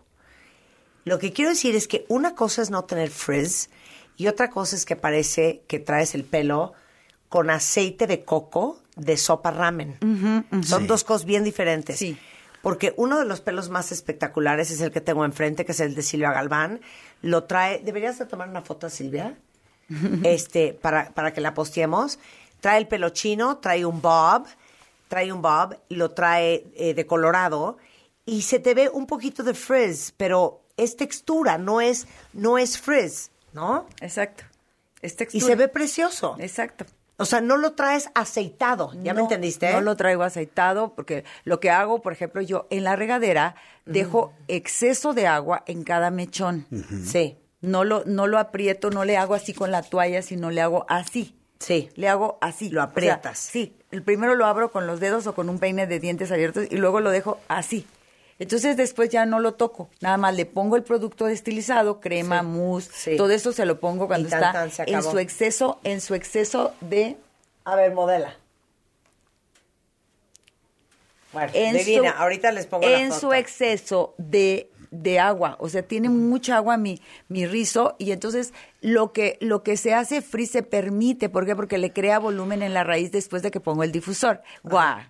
lo que quiero decir es que una cosa es no tener frizz y otra cosa es que parece que traes el pelo con aceite de coco de sopa ramen. Son Sí. dos cosas bien diferentes. Porque uno de los pelos más espectaculares es el que tengo enfrente, que es el de Silvia Galván. Lo trae. ¿Deberías de tomar una foto a Silvia? este, para, para que la posteemos. Trae el pelo chino, trae un bob, trae un bob, lo trae eh, de colorado y se te ve un poquito de frizz, pero es textura, no es, no es frizz, ¿no? Exacto. Es Y textura. se ve precioso. Exacto. O sea, no lo traes aceitado, ¿ya me entendiste? No lo traigo aceitado porque lo que hago, por ejemplo, yo en la regadera dejo exceso de agua en cada mechón. Sí. No lo, no lo aprieto, no le hago así con la toalla, sino le hago así. Sí. Le hago así. Lo aprietas. sí. El primero lo abro con los dedos o con un peine de dientes abiertos y luego lo dejo así. Entonces después ya no lo toco, nada más le pongo el producto destilizado, crema, Sí. mousse, Sí. todo eso se lo pongo cuando tan, está tan, en su exceso, en su exceso de A ver, modela. Bueno, en divina, su- ahorita les pongo en su exceso de, de agua, o sea, tiene mucha agua mi, mi rizo y entonces lo que, lo que se hace frizz se permite, ¿por qué? Porque le crea volumen en la raíz después de que pongo el difusor. ¡Guau!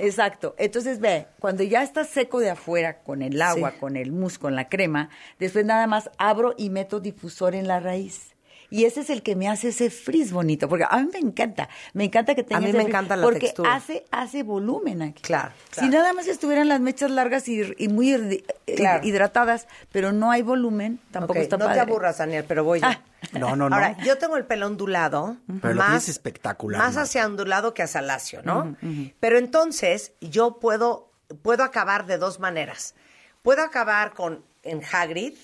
Exacto. Entonces, ve, cuando ya está seco de afuera con el agua, Sí. con el mousse, con la crema, después nada más abro y meto difusor en la raíz. Y ese es el que me hace ese frizz bonito, porque a mí me encanta, me encanta que tenga mí ese me frizz, encanta la porque textura. hace hace volumen aquí. Claro, Si nada más estuvieran las mechas largas y, y muy eh, Claro. hidratadas, pero no hay volumen, tampoco está no padre. Ah. te aburras, Daniel, pero voy yo. No, no, no. Ahora, yo tengo el pelo ondulado, Pero lo más, tienes espectacular. más hacia ondulado que hacia lacio, ¿no? Pero entonces yo puedo, puedo acabar de dos maneras. Puedo acabar con en Hagrid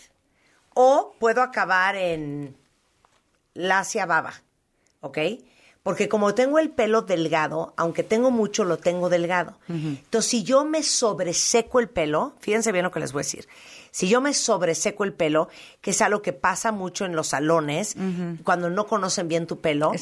o puedo acabar en lacia baba, ¿ok? Porque como tengo el pelo delgado, aunque tengo mucho, lo tengo delgado. Entonces, si yo me sobreseco el pelo, fíjense bien lo que les voy a decir. Si yo me sobreseco el pelo, que es algo que pasa mucho en los salones, cuando no conocen bien tu pelo,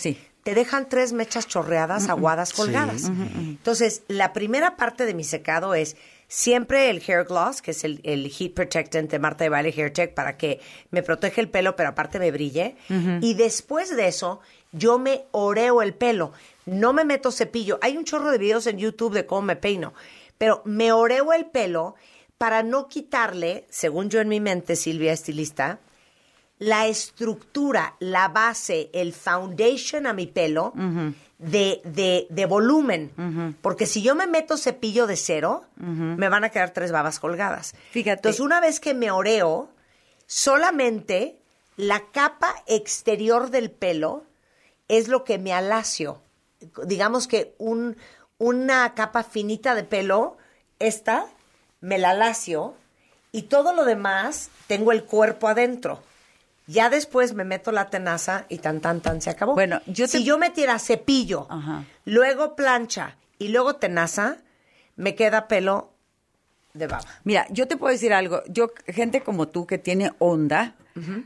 te dejan tres mechas chorreadas, aguadas, colgadas. Entonces, la primera parte de mi secado es siempre el hair gloss, que es el, el heat protectant de Marta de Baile Hair Tech, para que me protege el pelo, pero aparte me brille. Y después de eso, yo me oreo el pelo. No me meto cepillo. Hay un chorro de videos en YouTube de cómo me peino. Pero me oreo el pelo para no quitarle, según yo en mi mente, Silvia, estilista, la estructura, la base, el foundation a mi pelo de, de, de volumen. Porque si yo me meto cepillo de cero, me van a quedar tres babas colgadas. Fíjate. Entonces, una vez que me oreo, solamente la capa exterior del pelo es lo que me alacio. Digamos que un, una capa finita de pelo, esta, me la alacio y todo lo demás tengo el cuerpo adentro. Ya después me meto la tenaza y tan, tan, tan, se acabó. Bueno, yo Si yo metiera cepillo, luego plancha y luego tenaza, me queda pelo de baba. Mira, yo te puedo decir algo. Yo, gente como tú que tiene onda,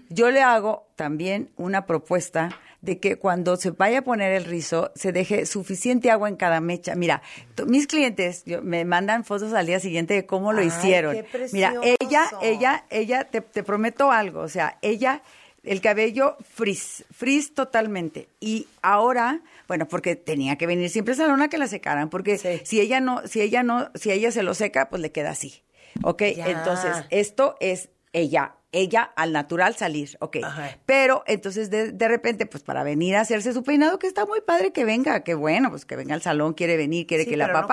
yo le hago también una propuesta de que cuando se vaya a poner el rizo, se deje suficiente agua en cada mecha. Mira, mis clientes yo- me mandan fotos al día siguiente de cómo lo Ay, hicieron. qué Mira, ella, ella, ella, te, te prometo algo, o sea, ella, el cabello frizz, frizz totalmente. Y ahora, bueno, porque tenía que venir siempre a que la secaran, porque si ella no, si ella no, si ella se lo seca, pues le queda así. ¿Ok? Ya. Entonces, esto es ella, ella al natural salir, ok. Pero entonces de, de repente, pues para venir a hacerse su peinado, que está muy padre que venga, que bueno, pues que venga al salón, quiere venir, quiere Sí, que la pero no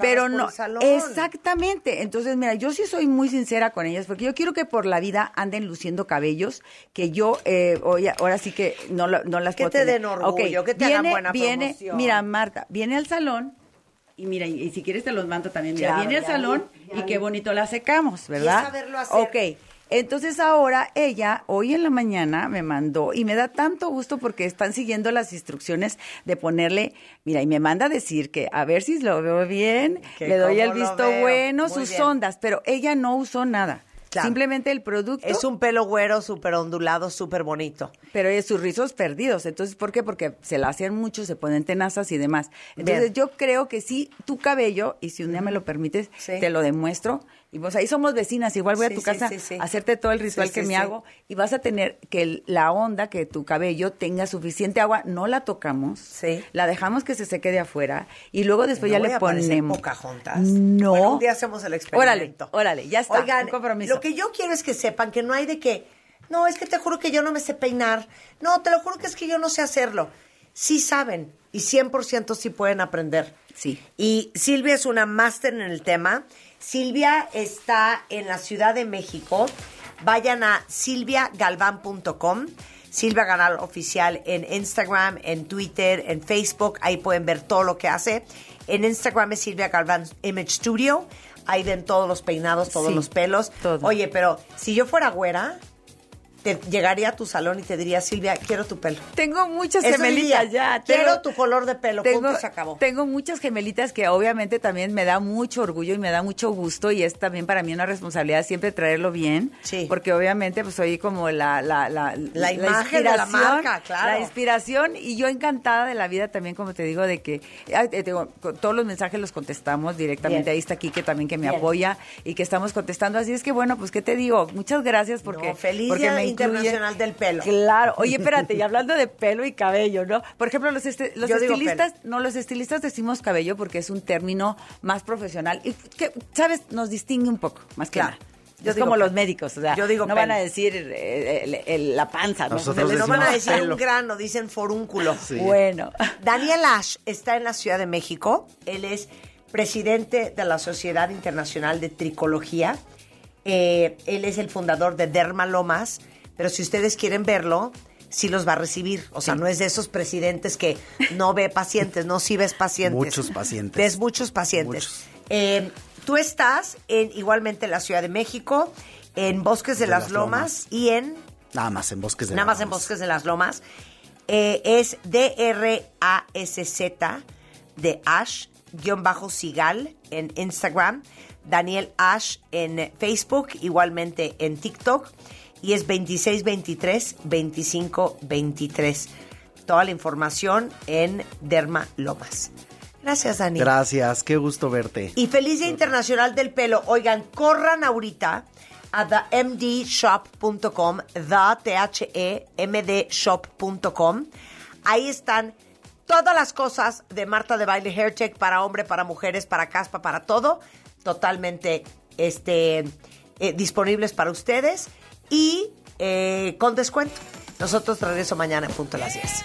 pero por no, el salón. exactamente. Entonces, mira, yo sí soy muy sincera con ellas, porque yo quiero que por la vida anden luciendo cabellos que yo, eh, hoy, ahora sí que no, no las Que puedo te tener. den orgullo, que te hagan buena viene, promoción. Mira, Marta, viene al salón y mira, y, y si quieres te los mando también. Mira, viene al salón ya y qué bonito la secamos, ¿verdad? Y es saberlo hacer. Ok. Entonces ahora ella, hoy en la mañana, me mandó y me da tanto gusto porque están siguiendo las instrucciones de ponerle, mira, y me manda a decir que a ver si lo veo bien, Que le doy el visto bueno, Muy sus bien. ondas, pero ella no usó nada. Claro. Simplemente el producto. Es un pelo güero, súper ondulado, súper bonito. Pero es sus rizos perdidos. Entonces, ¿por qué? Porque se la hacen mucho, se ponen tenazas y demás. Entonces, Bien. yo creo que sí, tu cabello, y si un día me lo permites, Sí. te lo demuestro. Y pues ahí somos vecinas, igual voy Sí, a tu sí, casa sí, a hacerte todo el ritual que me hago y vas a tener que el- la onda, que tu cabello tenga suficiente agua, no la tocamos, la dejamos que se seque de afuera y luego después No ya voy le a ponemos. Pocahontas. No. Bueno, un día hacemos el experimento. Órale, órale, ya está. Oigan, un compromiso. lo que yo quiero es que sepan que no hay de que, no, es que te juro que yo no me sé peinar. No, te lo juro que es que yo no sé hacerlo. Sí saben y 100% sí pueden aprender. Sí. Y Silvia es una máster en el tema. Silvia está en la Ciudad de México. Vayan a silviagalván.com. Silvia Galván Oficial en Instagram, en Twitter, en Facebook. Ahí pueden ver todo lo que hace. En Instagram es Silvia Galván Image Studio. Ahí ven todos los peinados, todos Sí, los pelos. Oye, pero si yo fuera güera, te llegaría a tu salón y te diría, Silvia, quiero tu pelo. Tengo muchas Eso gemelitas diría, ya. Quiero tengo- tu color de pelo. tengo, punto se acabó. tengo muchas gemelitas que obviamente también me da mucho orgullo y me da mucho gusto y es también para mí una responsabilidad siempre traerlo bien. Sí. Porque obviamente pues soy como la... La, la, La imagen de la marca, claro. La inspiración y yo encantada de la vida también, como te digo, de que ay, te digo, con todos los mensajes los contestamos directamente. Bien. Ahí está aquí que también que me Bien. apoya y que estamos contestando. Así es que bueno, pues qué te digo, muchas gracias porque... No, feliz porque me Internacional del Pelo. Claro. Oye, espérate, y hablando de pelo y cabello, ¿no? Por ejemplo, los, este- los estilistas, no, los estilistas decimos cabello porque es un término más profesional y que, ¿sabes? Nos distingue un poco, más que Claro. nada. Yo es como los médicos, o sea, Yo digo no van a decir eh, el- el- la panza, ¿no? No van a decir pelo. un grano, dicen forúnculo. Sí. Bueno. Daniel Ash está en la Ciudad de México. Él es presidente de la Sociedad Internacional de Tricología. Eh, él es el fundador de Dermalomas. Pero si ustedes quieren verlo, sí los va a recibir. O sea, no es de esos presidentes que no ve pacientes, no, sí ves pacientes. Muchos pacientes. Ves muchos pacientes. Muchos. Eh, tú estás en, igualmente en la Ciudad de México, en Bosques de, De las, las Lomas, y en Nada más en Bosques de Nada las más en Lomas. Bosques de las Lomas. Eh, es D-R-A-S-Z de Ash, guion bajo Sigal en Instagram. Daniel Ash en Facebook, igualmente en TikTok. Y es 2623-2523. Toda la información en Derma Lomas. Gracias, Daniel. Gracias, qué gusto verte. Y feliz Día Internacional del Pelo. Oigan, corran ahorita a themdshop.com, the, T-H-E-M-D shop.com. Ahí están todas las cosas de Marta de Baile Hair Check para hombre, para mujeres, para caspa, para todo. Totalmente este, eh, disponibles para ustedes. Y eh, con descuento. Nosotros regreso mañana en punto a las 10. I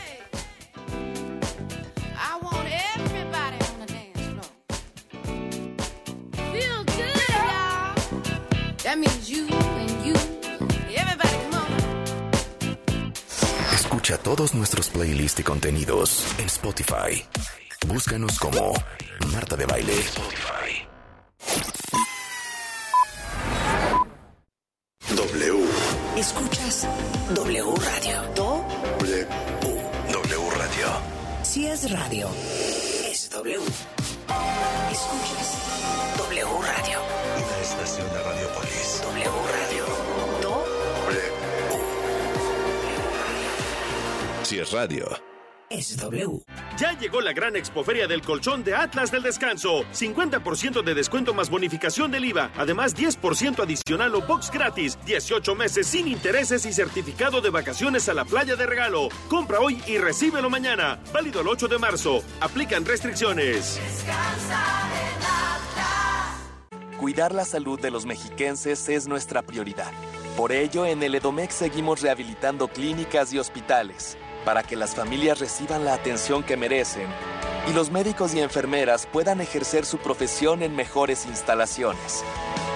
want everybody on the dance floor. Feel good, y'all. That means you and you. Everybody come on. Escucha todos nuestros playlists y contenidos en Spotify. Búscanos como Marta de Baile. Escuchas W Radio. Do. W. W Radio. Si es radio, es W. Escuchas W Radio. Una estación de Radiopolis. W Radio. Do. Si es radio. Es W. Ya llegó la gran expoferia del colchón de Atlas del Descanso. 50% de descuento más bonificación del IVA. Además, 10% adicional o box gratis. 18 meses sin intereses y certificado de vacaciones a la playa de regalo. Compra hoy y recíbelo mañana. Válido el 8 de marzo. Aplican restricciones. Cuidar la salud de los mexiquenses es nuestra prioridad. Por ello, en el Edomex seguimos rehabilitando clínicas y hospitales para que las familias reciban la atención que merecen y los médicos y enfermeras puedan ejercer su profesión en mejores instalaciones.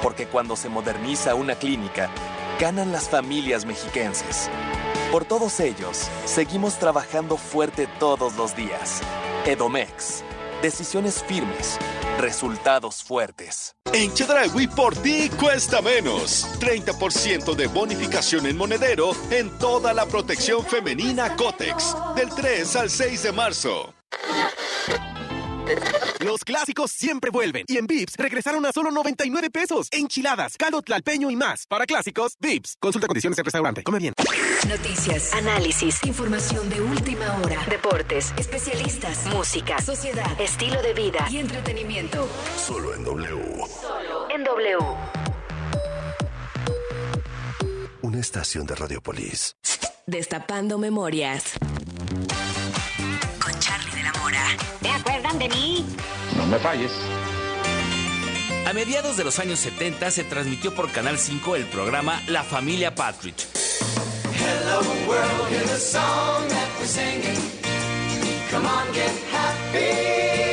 Porque cuando se moderniza una clínica, ganan las familias mexiquenses. Por todos ellos, seguimos trabajando fuerte todos los días. Edomex. Decisiones firmes. Resultados fuertes. En Chedraui por ti cuesta menos. 30% de bonificación en monedero en toda la protección femenina Cotex. Del 3 al 6 de marzo. Los clásicos siempre vuelven. Y en Vips regresaron a solo 99 pesos. Enchiladas, caldo tlalpeño y más. Para clásicos, Vips. Consulta condiciones en restaurante. Come bien. Noticias, análisis, información de última hora, deportes, especialistas, música, sociedad, estilo de vida y entretenimiento. Solo en W. En W. Una estación de Radiopolis. Destapando memorias. ¿Te acuerdan de mí? No me falles. A mediados de los años 70 se transmitió por Canal 5 el programa La Familia Partridge. Hello world, here's a song that we're singing. Come on, get happy.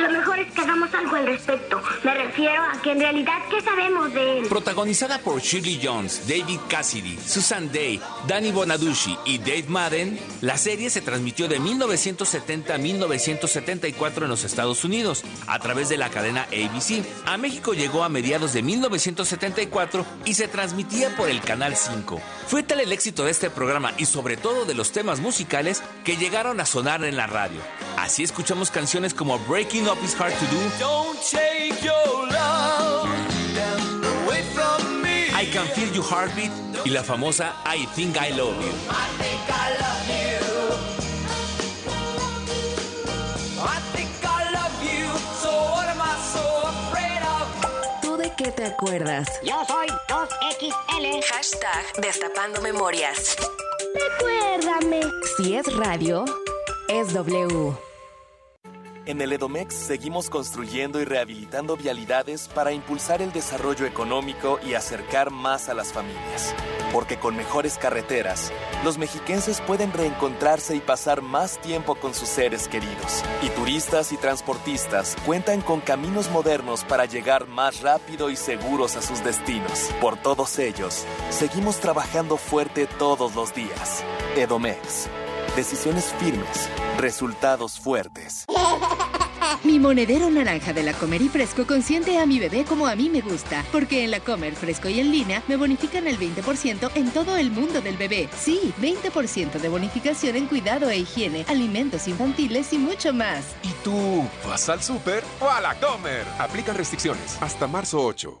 Lo mejor es que hagamos algo al respecto. Me refiero a que en realidad, ¿qué sabemos de él? Protagonizada por Shirley Jones, David Cassidy, Susan Day, Danny Bonaducci y Dave Madden, la serie se transmitió de 1970 a 1974 en los Estados Unidos a través de la cadena ABC. A México llegó a mediados de 1974 y se transmitía por el Canal 5. Fue tal el éxito de este programa y sobre todo de los temas musicales que llegaron a sonar en la radio. Así escuchamos canciones como Breaking Up is Hard to Do. Don't take your love away from me. I Can Feel Your Heartbeat y la famosa I Think I Love You. I think I love you. I think I love you. So what am I so afraid of? ¿Tú de qué te acuerdas? Yo soy 2XL. Hashtag Destapando Memorias. Recuérdame. Si es radio, es W. En el Edomex seguimos construyendo y rehabilitando vialidades para impulsar el desarrollo económico y acercar más a las familias. Porque con mejores carreteras, los mexiquenses pueden reencontrarse y pasar más tiempo con sus seres queridos. Y turistas y transportistas cuentan con caminos modernos para llegar más rápido y seguros a sus destinos. Por todos ellos, seguimos trabajando fuerte todos los días. Edomex. Decisiones firmes, resultados fuertes. Mi monedero naranja de la Comer y Fresco consiente a mi bebé como a mí me gusta, porque en la Comer Fresco y en línea me bonifican el 20% en todo el mundo del bebé. Sí, 20% de bonificación en cuidado e higiene, alimentos infantiles y mucho más. ¿Y tú vas al súper o a la Comer? Aplican restricciones hasta marzo 8.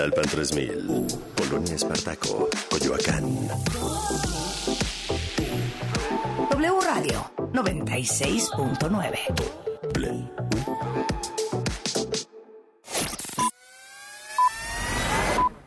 La Alpan 3000, Polonia Espartaco, Coyoacán. W Radio 96.9.